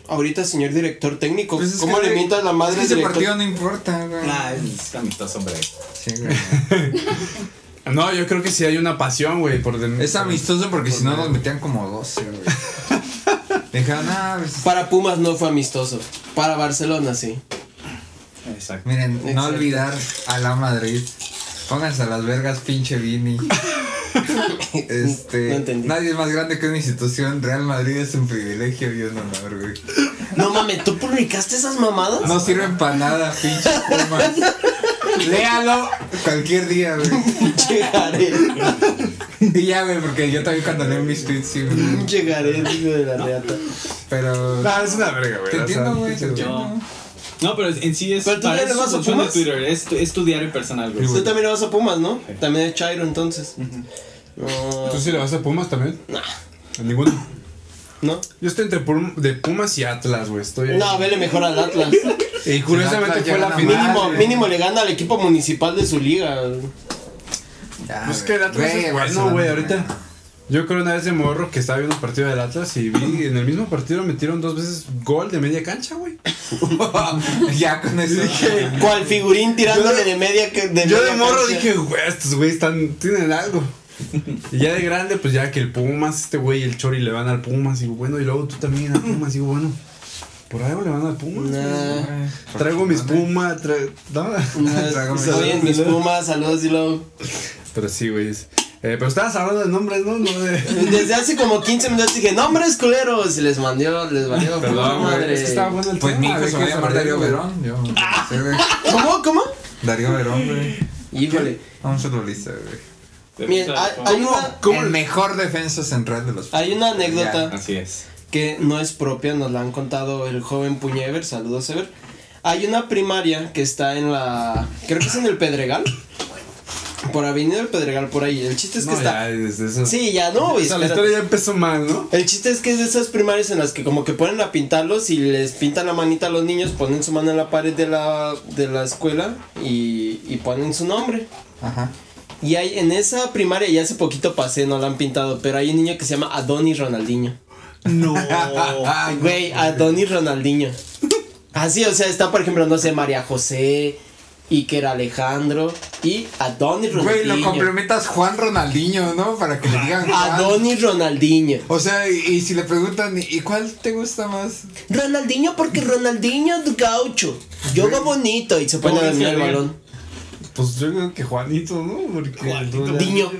Ahorita, señor director técnico, Pues es ¿cómo le mientas la madre es que al ese director? partido no importa, güey. es amistoso, hombre. Sí, güey. [LAUGHS] No, yo creo que sí hay una pasión, güey, por Es amistoso porque si no nos metían como 12, güey. [LAUGHS] Dijeron, ah, pues, Para Pumas no fue amistoso. Para Barcelona sí. Exacto. Miren, no Exacto. olvidar a la Madrid. Pónganse a las vergas, pinche Vini. [LAUGHS] [LAUGHS] Este, No entendí. nadie es más grande que una institución. Real Madrid es un privilegio y un honor, güey. No mames, ¿tú publicaste esas mamadas? No sirven para nada, pinche Pumas. Léalo cualquier día, güey. Jared. Y ya, güey, porque yo también cuando leo mis tweets, sí, güey. Jared, hijo de la reata. Pero. No, es una verga, güey. Te entiendo, güey. Te entiendo. No, pero en sí es. ¿Pero tú para ya le vas a Pumas? Twitter, es tu, es tu diario personal, güey. Tú también le vas a Pumas, ¿no? También es Chairo entonces. No. ¿Tú sí le vas a Pumas también? Nah. A ninguno. ¿No? Yo estoy entre Pum- de Pumas y Atlas, güey. Estoy ahí. No, vele mejor al Atlas. [LAUGHS] Y curiosamente Atlas fue la final. Mínimo, le gana al equipo municipal de su liga. Ya, Pues que el Atlas güey, es bueno, güey, ahorita. Yo creo una vez de morro que estaba viendo un partido del Atlas y vi [LAUGHS] en el mismo partido metieron dos veces gol de media cancha, güey. [LAUGHS] ya con eso. Dije, ¿Cuál figurín tirándole de media que de Yo de morro cancha? dije, güey, estos güeyes están, tienen algo. Y ya de grande, pues ya que el Pumas, este güey, el Chori le van al Pumas. Y digo, bueno, y luego tú también al Pumas. Y digo, bueno, por algo le van al Pumas. Nah. Traigo mis Pumas, tra- no. Nah, [LAUGHS] mis pumas, saludos, dilo. Pero sí, güey. Eh, pero estabas hablando de nombres, ¿no? No de. [LAUGHS] Desde hace como 15 minutos dije, nombres culeros. Y les mandó, les valió. puta [LAUGHS] Perdón, madre. Es que estaba bueno el Pues mi hijo se va a llamar Darío Verón. Yo güey. ¿Cómo? ¿Cómo? Darío Verón, güey. Híjole. Un futbolista, güey. Miren, hay, una, ¿Cómo el mejor defensa central de los. hay una anécdota Así es. que no es propia, nos la han contado el joven Puñever, saludos Ever. Hay una primaria que está en la, creo que es en el Pedregal, por Avenida del Pedregal, por ahí. El chiste es que No, está... ya, desde eso. Sí, ya no, güey, O sea, la historia ya empezó mal, ¿no? El chiste es que es de esas primarias en las que como que ponen a pintarlos y les pintan la manita a los niños, ponen su mano en la pared de la, de la escuela y, y ponen su nombre. Ajá. Y hay en esa primaria, ya hace poquito pasé, no la han pintado, pero hay un niño que se llama Adonis Ronaldinho. No. Ay, Güey, [LAUGHS] Adonis Ronaldinho. Así, o sea, está por ejemplo, no sé, María José, Iker Alejandro y Adonis Güey, lo Ronaldinho. complementas Juan Ronaldinho, ¿no? Para que le digan Juan. Adonis Ronaldinho. O sea, y, y si le preguntan, ¿y cuál te gusta más? Ronaldinho porque Ronaldinho es gaucho. Yoga bonito y se pone a ¿Cómo dormir el balón. Pues yo creo que Juanito, ¿no? Porque. Juanito. Diño.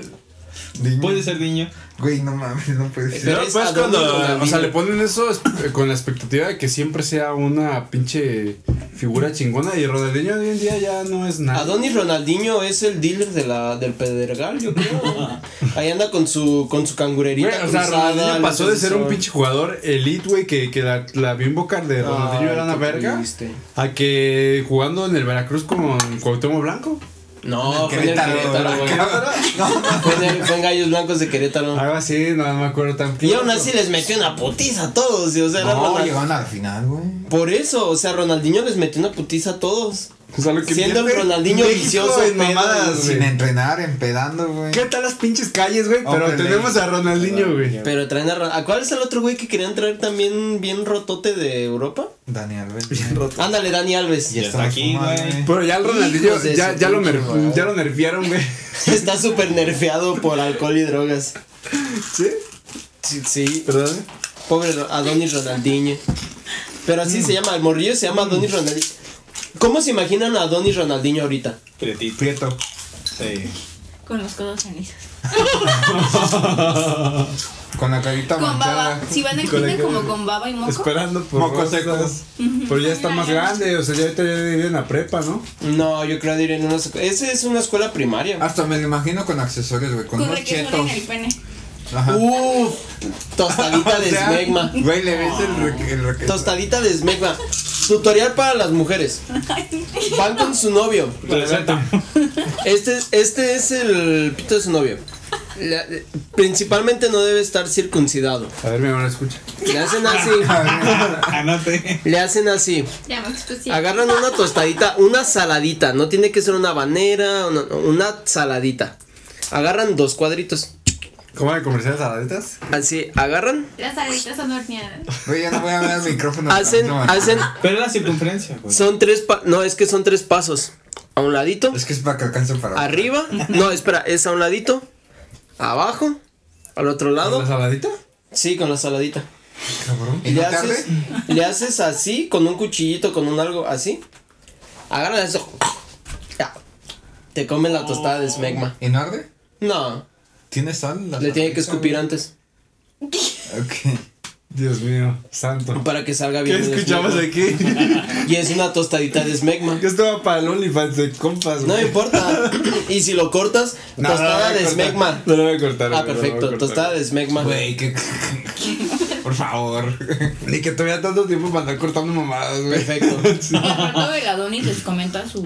Puede ser niño. Güey, no mames, no puede ser. Pero pues cuando, o sea, le ponen eso es- eh, con la expectativa de que siempre sea una pinche figura chingona y Ronaldinho hoy en día ya no es nada. Adonis Ronaldinho es el dealer de la, del Pedregal, yo creo. [LAUGHS] Ahí anda con su, con su cangurerita. Güey, o sea, cruzada, Ronaldinho pasó de ser un pinche jugador elite, güey, que, que la, la bimbo car de Ronaldinho Ay, era una verga, triste. a que jugando en el Veracruz con Cuauhtémoc Blanco. No, fue en el Querétaro, Querétaro, güey. [LAUGHS] No, Fue en, el- fue en Gallos Blancos de Querétaro. Algo así, no, no me acuerdo tan Y aún así les metió una putiza a todos. y, O sea, era no, Ronald- llegaron a la final, güey. Por eso, o sea, Ronaldinho les metió una putiza a todos. O sea, lo que Siendo el Ronaldinho México vicioso, en pedo, mamadas, güey. Sin entrenar, empedando, güey. ¿Qué tal las pinches calles, güey? Pero Hombre, tenemos a Ronaldinho, güey. Pero traen a, Ron- ¿a cuál es el otro güey que querían traer también bien rotote de Europa? Daniel, güey. Ándale, Dani Alves. Ya Ya está aquí, güey. Pero ya el Ronaldinho, Hijos de ya, su ya, lo pinche madre. ya lo nerfearon, güey. [LAUGHS] Está súper nerfeado por alcohol y drogas. ¿Sí? Sí, sí. ¿Verdad? Pobre Ro- Adonis Ronaldinho. Pero así se llama, el morrillo se llama Adonis Ronaldinho. ¿Cómo se imaginan a Adonis Ronaldinho ahorita? Prietito. Prieto. Sí. Con los codos cenizos. [LAUGHS] Con la carita Con baba. manchada. Si van al Con la cine cara- como con baba y moco. Esperando por Mocos rosas. secos. Pero ya está más grande, o sea, ya ahorita ya vive en la prepa, ¿no? No, yo creo que en una escu- Esa es una escuela primaria. Hasta me lo imagino con accesorios, güey. Con Con unos requesón chetos. en el pene. Ajá. Uf, tostadita [LAUGHS] de esmegma. Güey, le ves el, el. Tostadita de esmegma. Tutorial para las mujeres. Van con su novio. Este, este es el pito de su novio. La- principalmente no debe estar circuncidado. A ver, mi amor, escucha. Le hacen así. [LAUGHS] Anote. Le hacen así. Ya me expuse. Agarran una tostadita, una saladita. No tiene que ser una banera, una, una saladita. Agarran dos cuadritos. ¿Cómo de comerciales saladitas? Así, agarran, Las saladitas son horneadas. Güey, ya no voy a ver el micrófono. hacen, No, hacen, Pero la circunferencia, güey. son tres, pa- no, es que son tres pasos. A un ladito, Es que es para que alcance para. arriba, no, espera, es a un ladito, abajo, al otro ¿La lado, saladita? sí, con la saladita. Cabrón. ¿Y Le no haces, le haces así, con un cuchillito, con un algo así. Agarran eso. Ya. Te comen la tostada de smegma. ¿Y no arde? No, ¿Tiene sal? la le tiene que escupir antes. Ok. Dios mío, santo. Para que salga ¿Qué bien. el escuchamos aquí? Y es una tostadita de smegma. Yo estaba para el OnlyFans de compas, No güey. importa. Y si lo cortas, No, tostada no lo de cortar. smegma. No lo voy a cortar. Ah, no perfecto. cortar. Tostada de smegma. Güey, que. Por favor. [LAUGHS] Ni que tuviera tanto tiempo para andar cortando mamadas, güey. Perfecto. Y aparte el Adonis les comenta su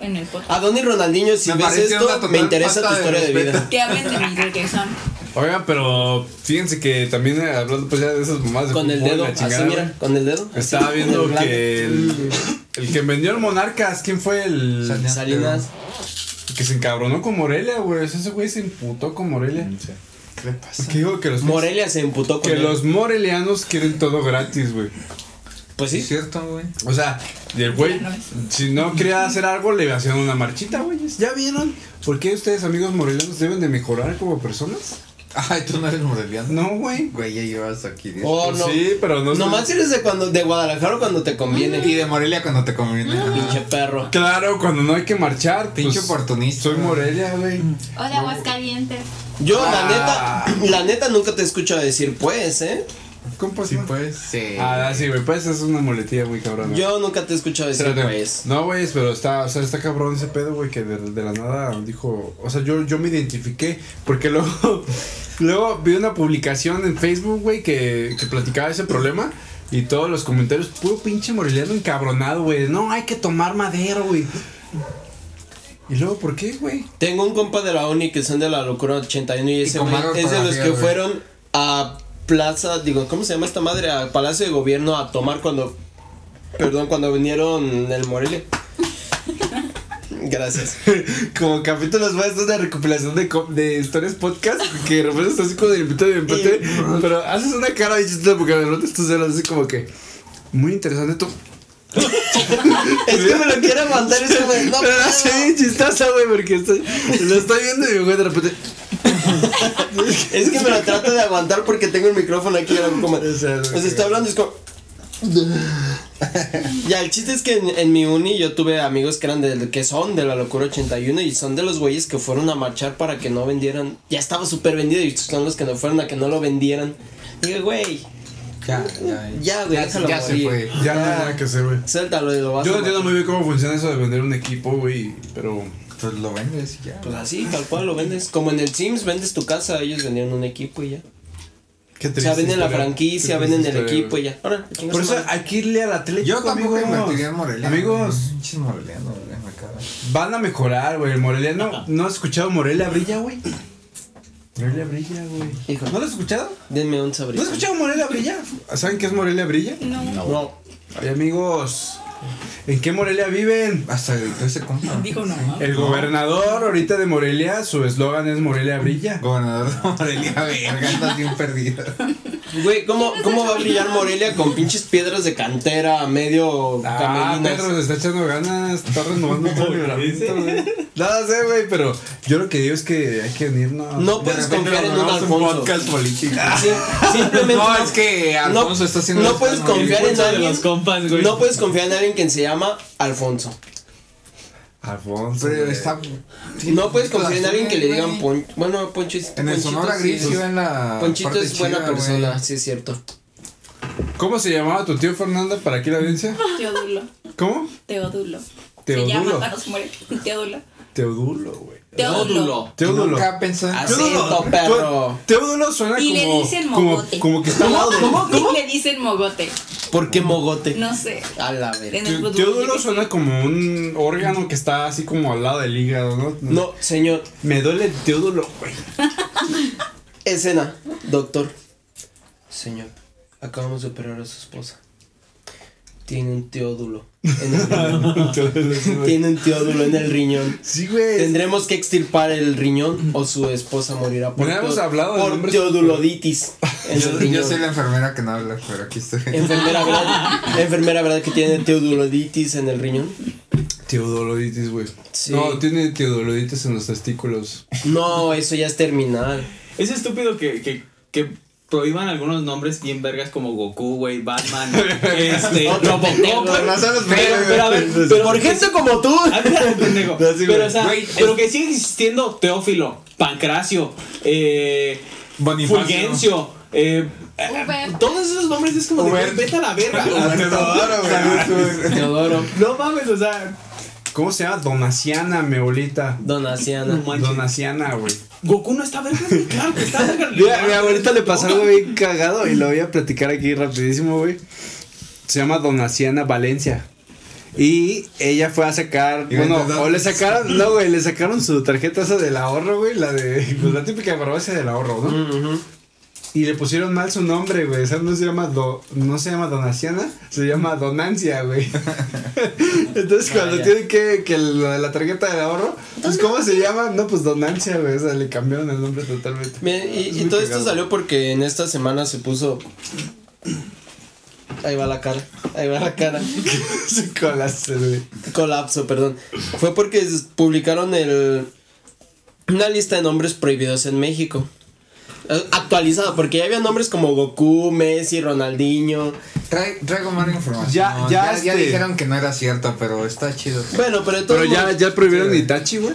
en el podcast. Adonis Ronaldinho, si Me ves esto, me interesa tu de historia de vida. Que hablen de mi requesón. Oigan, pero fíjense que también eh, hablando pues ya de esas mamadas de Con el dedo, la así mira, con el dedo. Estaba así, viendo el que el, el que vendió el Monarcas, ¿quién fue el Salinas. Salinas. que se encabronó con Morelia, güey? Ese güey se imputó con Morelia. ¿Qué le pasa? ¿Qué digo? Que los, Morelia se emputó con que él. los morelianos quieren todo gratis, güey. Pues Es sí. cierto, güey. O sea, y el güey, es. si no quería hacer algo, le hacían una marchita, güey. ¿Ya vieron? ¿Por qué ustedes, amigos morelianos, deben de mejorar como personas? Ay, tú no eres moreliano. No, güey. Güey, ya llevas aquí. Oh, Pues no. Sí, pero no Nomás eres de cuando de Guadalajara cuando te conviene. Y de Morelia cuando te conviene. Ajá. Pinche perro. Claro, cuando no hay que marchar. Pinche pues, oportunista. Soy Morelia, güey. O de Aguascalientes. Yo, Ah. la neta, la neta nunca te escucho decir pues, ¿eh? Compa, Sí, pues. Sí. Ah, sí, güey, pues es una muletilla muy cabrona. Yo nunca te he escuchado decir Espérate. pues. No, güey, pero está, o sea, está cabrón ese pedo, güey, que de, de la nada dijo, o sea, yo, yo me identifiqué, porque [LAUGHS] luego, luego vi una publicación en Facebook, güey, que, que platicaba ese problema, y todos los comentarios, puro pinche moreliano encabronado, güey, no, hay que tomar madero, güey. Y luego, ¿por qué, güey? Tengo un compa de la uni que son de la locura 81 y ese mala es de los que fueron a Plaza, digo, ¿cómo se llama esta madre? A Palacio de Gobierno a tomar cuando, perdón, cuando vinieron el Morelia. Gracias. Como capítulos más de recopilación de, de historias podcast, que de repente estás así como de repente, de repente, pero haces una cara de chistosa porque de repente celos así como que, muy interesante tú. [LAUGHS] es que me lo quiere mandar ese güey. No, Pero [LAUGHS] puedo. no bien chistosa, güey, porque estoy, lo estoy viendo y güey de repente. Es que me lo trato de aguantar porque tengo el micrófono aquí. ahora como, o sea, sea, está hablando y es como. Ya, el chiste es que en, en mi uni yo tuve amigos que eran de, que son de la locura 81 y son de los güeyes que fueron a marchar para que no vendieran. Ya estaba súper vendido y son los que no fueron a que no lo vendieran. Y dije, güey, Ya, ya. ya, güey, Ya, déjalo ya se fue. Ya no hay nada que hacer, güey. Suéltalo y lo vas Yo a no entiendo muy bien cómo funciona eso de vender un equipo, güey, pero. Pues lo vendes y ya. Pues así, tal cual lo vendes. Como en el Sims vendes tu casa, ellos vendieron un equipo y ya. Qué O sea, venden la franquicia, venden el equipo y ya. Ahora, Por eso hay que irle al Atlético. Yo tampoco amigos. en Morelia. Amigos, Pinches morelianos, güey, me van a mejorar, güey. El Moreliano. ¿No has escuchado Morelia Brilla, güey? Morelia Brilla, güey. Hijo. ¿No lo has escuchado? Denme un ¿No sabrito. has escuchado Morelia Brilla? ¿Saben qué es Morelia Brilla? No. No. Ay, amigos. ¿En qué Morelia viven? Hasta gritó ese compa. [LAUGHS] Dijo no. El gobernador ahorita de Morelia, su eslogan es Morelia Brilla. Gobernador de Morelia, [LAUGHS] verga, andas bien perdido. Güey, ¿cómo, ¿cómo va a brillar Morelia con pinches piedras de cantera, medio Ah? Pedro se está echando ganas, está renovando todo el reglamento, güey. No sé, güey, pero yo lo que digo es que hay que unirnos. No De puedes repente confiar en un Alfonso. podcast político. Sí, simplemente No, [LAUGHS] no, es que Alfonso está haciendo no puedes confiar en de alguien. los compas, güey. No puedes confiar en alguien que se llama Alfonso. Alfonso. Pero güey. está. No puedes confiar en alguien que le digan Poncho. Bueno, Poncho es. En el Ponchito Sonora Gris en la. Ponchito parte es buena chida, persona, güey. sí es cierto. ¿Cómo se llamaba tu tío Fernanda para aquí la audiencia? Teodulo. ¿Cómo? Teodulo. Teodulo. Se llama. Teodulo, güey. Teodulo. Teodulo. Nunca pensé en. Teodulo, Acento, perro. Te- Teodulo suena Y le como, dicen como, mogote. como que está al lado de. ¿Cómo? Le dicen mogote. ¿Por qué mogote? No sé. A la fútbol. Teodulo suena como un órgano que está así como al lado del hígado, ¿no? No, señor. Me duele el teodulo, güey. [LAUGHS] Escena. Doctor. Señor. Acabamos de operar a su esposa. Tiene un teódulo en el riñón. [LAUGHS] Tiene un teódulo en el riñón. Sí, güey. Tendremos que extirpar el riñón o su esposa morirá por, teo- hablado de por nombres- teodulitis en el Yo, riñón. yo soy la enfermera que no habla, pero aquí estoy. Enfermera, ¿verdad? [LAUGHS] Enfermera, ¿verdad que tiene teodulitis en el riñón? Teodoloditis, güey. Sí. No, tiene teodoloditis en los testículos. No, eso ya es terminal. Es estúpido que, que, que prohíban algunos nombres bien vergas como Goku, güey, Batman, [LAUGHS] este, Robocop, Pero, pero a ver, pero Por gente como tú. Ah, [LAUGHS] pendejo. No, sí, pero, o sea, pero que sigue existiendo Teófilo, Pancracio, eh. Fulgencio, eh, Uber. todos esos nombres es como de, Uber. vete a la verga. [LAUGHS] Teodoro, güey. Teodoro. No mames, o sea, ¿Cómo se llama? Donaciana, mi abuelita. Donaciana. Donaciana, güey. Goku no está verga, güey, claro que está verga. Mira, mi abuelita le pasó algo bien cagado y lo voy a platicar aquí rapidísimo, güey. Se llama Donaciana Valencia. Y ella fue a sacar, Y bueno, o le sacaron, no, güey, le sacaron su tarjeta esa del ahorro, güey, la de, pues la típica farmacia del ahorro, ¿no? Ujú. Y le pusieron mal su nombre, güey. O sea, no se llama Do, no se llama Donaciana, se llama Donancia, güey. [LAUGHS] Entonces cuando ya. tienen que, que lo de la tarjeta de ahorro, pues ¿cómo se llama? No, pues Donancia, güey. O sea, le cambiaron el nombre totalmente. Bien, y, y todo esto salió porque en esta semana se puso. Ahí va la cara, ahí va la cara. [LAUGHS] Se colapsa, güey. Colapso, perdón. Fue porque publicaron el una lista de nombres prohibidos en México. Eh, Actualizada, porque ya había nombres como Goku, Messi, Ronaldinho. Trae- traigo mala información. Ya- ya este- dijeron que no era cierto, pero está chido. Bueno, pero de todos Pero ya, ya prohibieron Sí, güey. Itachi, güey.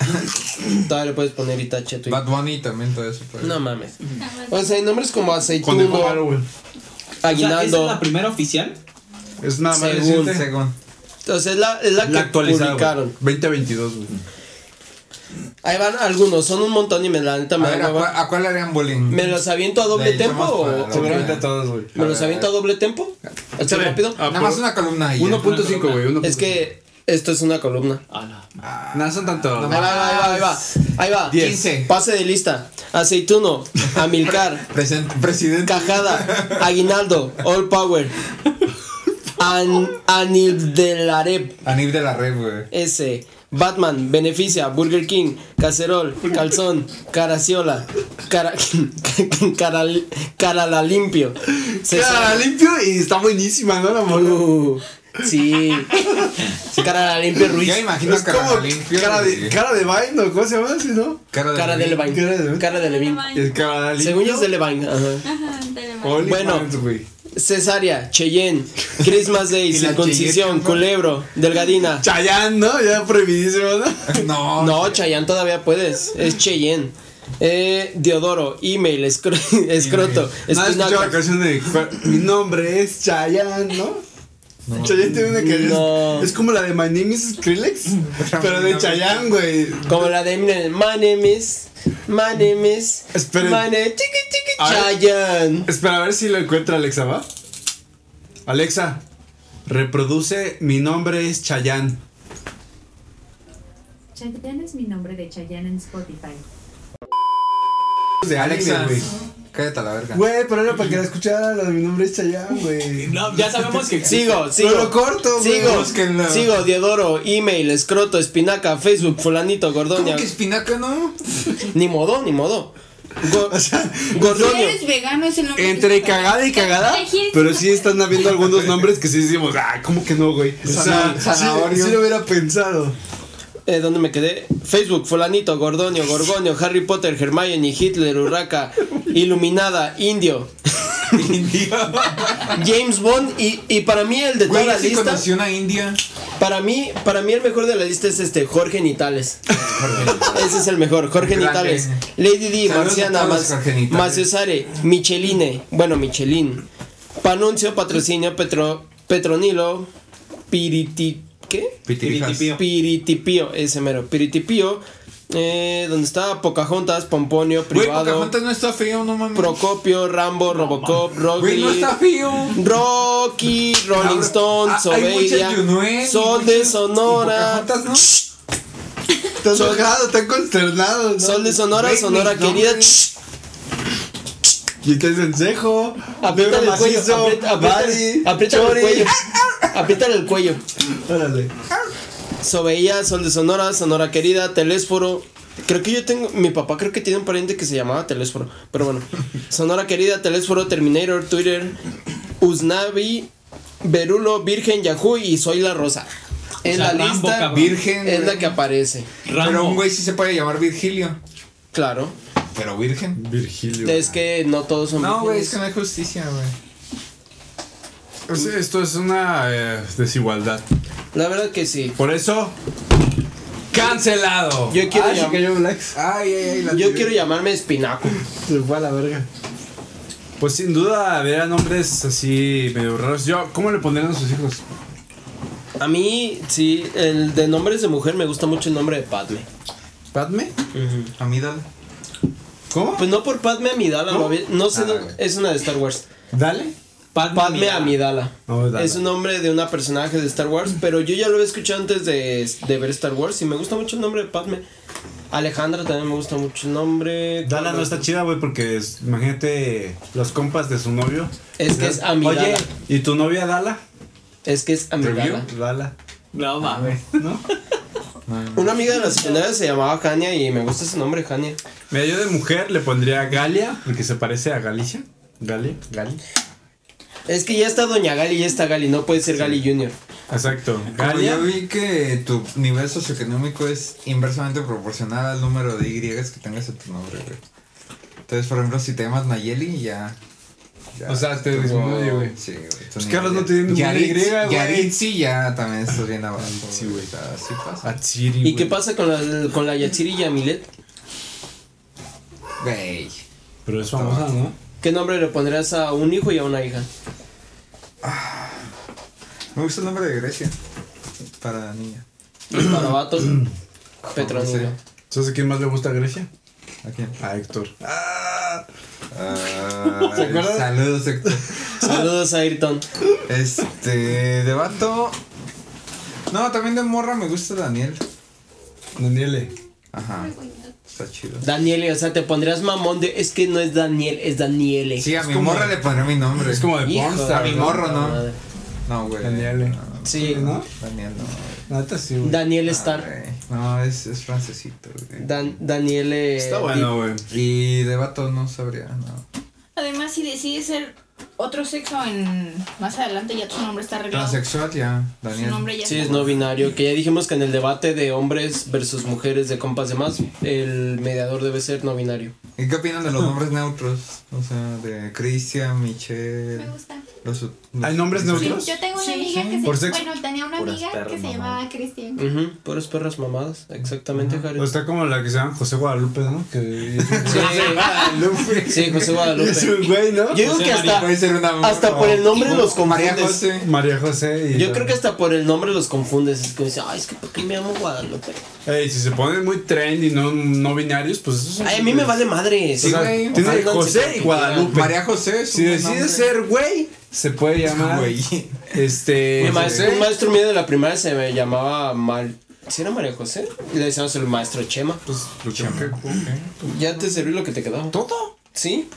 [LAUGHS] todavía le puedes poner Itachi a tu. Bad Bunny también todo eso. pues. No mames. O sea, hay nombres como Aceituno, güey. O sea, ¿Esa es Aguinaldo. la primera oficial? Es nada más Según-. Según. Entonces es la, es la que La actualizaron. publicaron. 2022, güey. Ahí van algunos, son un montón y me la neta A me ver, da ¿a cuál, a cuál harían bullying? ¿Me los aviento a doble Le tempo o, Seguramente otra. todos, güey. ¿Me los aviento a doble tempo? ¿Así rápido? Ah, Nada más una columna ahí. ya. 1.5, güey. 1.5. Es que esto es una columna. Ala. Nada, son tanto. No Ahí va, ahí va, ahí va. Ahí va. Diez. 15. Pase de lista. Aceituno, Amilcar, [LAUGHS] presidente. Cajada, Aguinaldo, All Power, An Anil de la Rep, Anib de la red, güey. S, Batman, Beneficia, Burger King, Cacerol, Calzón, Caraciola, Cara, [LAUGHS] cara, cara la limpio. Cara limpio y está buenísima, ¿no? La morra. Uh, sí. Cara la limpio Ruiz. Ya imagino Es cara como limpio. cara de, cara de Vine, ¿o cómo se llama así, no? cara de Cara de Levine. Levine. Cara de- Cara de Levine. Según yo es de Levine. Ajá. Ajá, dale, va. Only Bueno. güey. Cesárea, Cheyenne, Christmas [LAUGHS] Day, circuncisión. Culebro, Delgadina. Chayanne, ¿no? Ya prohibidísimo, ¿no? [LAUGHS] No. No, Chayanne todavía puedes. Es Cheyenne. Eh, Diodoro, email, escro- [LAUGHS] escroto, ¿No escuchado la canción de Mi nombre es Chayanne, ¿no? Chayanne tiene una canción. No. Es como la de My name is Skrillex, pero de Chayanne, güey. Como la de Eminem, My name is, my name is, Esperen. my name, tiki tiki A ver. Chayanne. Espera, a ver si lo encuentra Alexa, ¿va? Alexa, reproduce Mi nombre es Chayanne. Chayanne es mi nombre de Chayanne en Spotify. De Alexa, anime, güey. cállate a la verga. Güey, pero era para que la escuchara lo de Mi nombre es Chayanne, güey. No, ya sabemos que. Sigo, sigo. lo corto, güey. Sigo, Búsquenlo. sigo, Diodoro, email, escroto, espinaca, Facebook, fulanito, ¿Cómo gordonia. que espinaca no? Ni modo, ni modo. Go- O sea, Si Gordonio. eres vegano es el nombre. entre cagada y cagada, pero sí están habiendo algunos nombres que sí decimos, ah, ¿cómo que no, güey? O sea, sí lo hubiera pensado. Eh, ¿Dónde me quedé? Facebook, Fulanito, Gordonio, Gorgonio, Harry Potter, Hermione, Hitler, Urraca, [LAUGHS] Iluminada, Indio, [LAUGHS] James Bond y, y para mí el de toda Güey, la sí lista, una india. para mí, para mí el mejor de la lista es este, Jorge Nitales. Ese es el mejor, Jorge Grande. Nitales. Lady D, Saludos Marciana, Mas- Jorge Micheline, bueno, Michelin, Panuncio, Patrocinio, Petro, Petronilo, Piriti. Piritipío. Piritipío, ese mero, Piritipío, eh, donde está Pocahontas, Pomponio, Privado, Pocahontas no está feo, no mames. Procopio, Rambo, Robocop, Rocky, no está feo. Rocky, Rolling Stone, ah, Yunuen y Sol de Sonora, Pocahontas, ¿no? Estás enojado, están consternados. ¿no? Sol de Sonora, Sonora querida, nombres. Y te encejo. aprieta el cuello, aprieta, aprieta, Buddy, aprieta el cuello, aprieta el cuello. Órale. Sobeía, Sol de Sonora, Sonora Querida, Telésforo. Creo que yo tengo. Mi papá creo que tiene un pariente que se llamaba Telésforo. Pero bueno. [LAUGHS] Sonora Querida, Telésforo, Terminator, Twitter, Usnavi, Berulo, Virgen, Yahoo y Soy la Rosa. En O sea, la Rambo, lista cabrón. Virgen. es la que aparece. Pero un güey sí se puede llamar Virgilio. Claro. Pero virgen. Virgilio. Es que no todos son No, güey, es que no hay justicia, güey. Es- Esto es una eh, desigualdad. La verdad que sí. Por eso, cancelado. Yo quiero Ah, sí llam- cayó Blax. Ay, ay, ay. la Yo tiré. quiero llamarme Espinaco. Se fue a la verga. Pues sin duda había nombres así medio raros. Yo, ¿cómo le pondrían a sus hijos? A mí, sí, el de nombres de mujer me gusta mucho el nombre de Padme. ¿Padme? A mí dale. ¿Cómo? Pues no por Padme Amidala, había- no sé, Ah, no- es una de Star Wars. Dale. Padme, Padme Amidala. Amidala. Es un nombre de una personaje de Star Wars, pero yo ya lo había escuchado antes de, de ver Star Wars y me gusta mucho el nombre de Padme. Alejandra también me gusta mucho el nombre. Dala no está chida, güey, porque es- imagínate los compas de su novio. Es que es amigala. Oye, ¿y tu novia Dala? Es que es amigala. Dala. No mames. ¿No? [LAUGHS] Una amiga de la secundaria se llamaba Jania y me gusta ese nombre, Jania. Mira, yo de mujer le pondría Galia, porque se parece a Galicia. Galia, Gali. Es que ya está Doña Gali, ya está Gali, no puede ser Gali Junior. Exacto. Como Galia. yo vi que tu nivel socioeconómico es inversamente proporcional al número de Y que tengas en tu nombre, güey. Entonces, por ejemplo, si te llamas Nayeli, ya. ya O sea, te disminuye, güey. Sí, güey. Pues Carlos no ya- tiene ninguna Y, güey. Yaritzi ya también estás bien abajo. Sí, güey. O sea, sí pasa. Atsiri, ¿Y qué güey. pasa con la, con la Yatsiri Yamilet? Güey. Pero es famosa, ¿no? ¿Qué nombre le pondrías a un hijo y a una hija? Me gusta el nombre de Grecia. Para la niña. Para vato, No [CLEARS THROAT] Petronilo. ¿Sabes a quién más le gusta Grecia? ¿A quién? A Héctor. Ah, ¿Se acuerdan? Saludos, Héctor. Saludos Ayrton. Este, de vato. No, también de morra me gusta Daniel. Daniele. Ajá. Está chido. Daniele, o sea, te pondrías mamón de. Es que no es Daniel, es Daniele. Sí, a mi como- morra le pondré mi nombre. Es como de Pornstar. a mi morro, ¿no? madre. No, güey. Daniele. No, Sí, ¿No? Daniel no. Neta sí, güey. Daniel Ah, Star. güey. No, es, es francesito, güey. Dan, Daniele. Está bueno, güey. Y de vato no sabría, no. Además, si decides ser otro sexo en más adelante, ya tu nombre está arreglado. Transexual ya, Su Daniel. nombre ya Sí, está. es no binario. Que ya dijimos que en el debate de hombres versus mujeres de compas de más, el mediador debe ser no binario. ¿Y qué opinan de los nombres neutros? O sea, de Cristian, Michelle. Me gusta. Los, los- ¿Hay nombres Sí, neutros? yo tengo una Sí, amiga sí. que se ¿Por sexo? bueno, tenía una Puras amiga que se mamadas. llamaba Cristian. Ujú, puras perras mamadas. Exactamente, Jared. O está como la que se llama José Guadalupe, ¿no? Que es un- Sí, [LAUGHS] sí, José Guadalupe. Es un güey, ¿no? Yo digo José que hasta, ser una hasta por el nombre los María confundes. José. María José y. Yo creo que hasta por el nombre los confundes. Es que dicen, ay, es que ¿por qué me llamo Guadalupe? Ey, si se ponen muy trendy, no, no binarios, pues eso es. Ay, a mí me vale madre. Sí, O sea, güey. tiene Oféndanse José y Guadalupe. María José es Si un buen decide nombre. ser güey, se puede llamar. Güey. Este. Mi maestro, José. un maestro mío de la primaria se me llamaba Mal. ¿Sí era María José? Y le decíamos el maestro Chema. Pues, lo que- Ya te serví lo que te quedaba. ¿Todo? ¿Sí?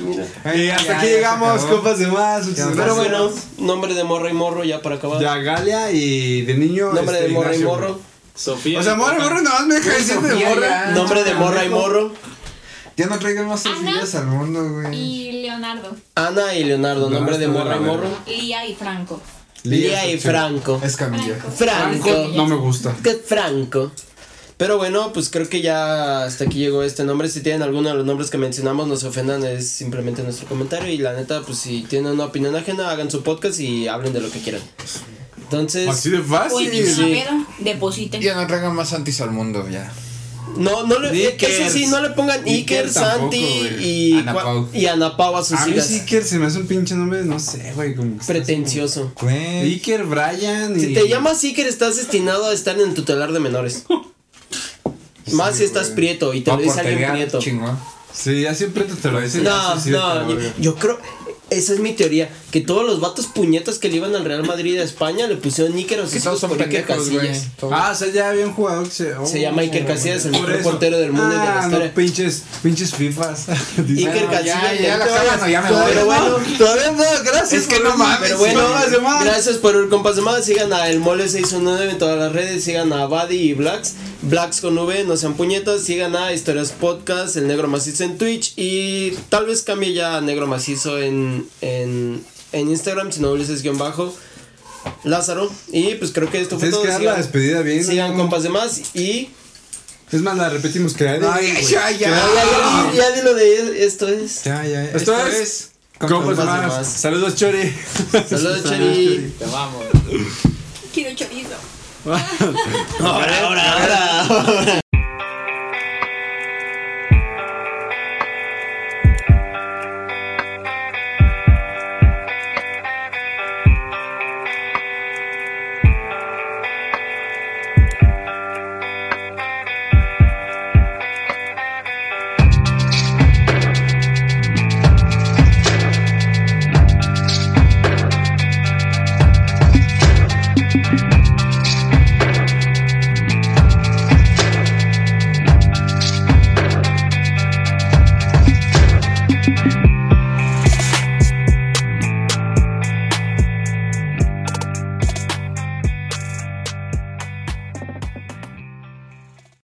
Mira. Y hasta ya, aquí llegamos, copas de más. muchas Pero bueno, nombre de morra y morro ya para acabar. Ya Galia y de niño. nombre este, de morra y Ignacio, morro. Sofía. O sea, morra y morro nada más me deja decir de morra. Nombre de morra y morro. Ya no traigan más. Sofías al mundo, güey. Y Leonardo. Ana y Leonardo. No, Nombre de morra y morro. Lía y Franco. Lía y. Franco. Es Camilla. Franco. Franco. No me gusta. Qué Franco. Pero bueno, pues creo que ya hasta aquí llegó este nombre. Si tienen alguno de los nombres que mencionamos, no se ofendan, es simplemente nuestro comentario. Y la neta, pues si tienen una opinión ajena, hagan su podcast y hablen de lo que quieran. Entonces, Así de fácil. inviten sí. depositen. Ya no traigan más Santis al mundo, ya. no, no le, Iker. ese sí, no le pongan Iker Santi y Ana cua- Pau. y Ana Pau a sus A mí hijas. Iker se me hace un pinche nombre, no sé, güey. Como Pretencioso. Güey. Iker, Brian. Y... Si te llamas Iker, estás destinado a estar en el tutelar de menores. [LAUGHS] Más si estás güey. prieto y te lo Va dice alguien prieto. chingón. Sí, ya siempre te, lo dicen. No, sí, no, yo, creo, esa es mi teoría, que todos los vatos puñetas que le iban al Real Madrid de España le pusieron Que hijos todos son por Iker. Casillas. Ah, o sea, ya había un jugador que se. Se llama Iker Casillas, el mejor portero del mundo y de la Ah, historia. no, pinches, pinches FIFAs. [LAUGHS] Iker Bueno, Casillas. ya, ya la o ya me Pero voy. bueno, Todavía no, gracias. Es que no mames, pero bueno, Compas de más. gracias por el compas de más. Sigan a El Mole 619 en todas las redes. Sigan a Buddy y Blacks. Blacks con V, no sean puñetas. Sigan a Historias Podcast, El Negro Macizo en Twitch. Y tal vez cambie ya a Negro Macizo en, en, en Instagram, si no Ulises guion bajo. Lázaro. Y pues creo que esto fue todo. que dar la Sigan, despedida bien. sigan ¿no? compas de más. Y Es más, la repetimos que No, ya, ya, ya. ya, ya, ya, ya di lo de esto es. Ya, ya. Esto es Compas de Compas de más. más. Saludos, Chori. Saludos, [LAUGHS] Cheri. Te vamos. [LAUGHS] Quiero chorizo. [LAUGHS] Ahora, ahora, ahora.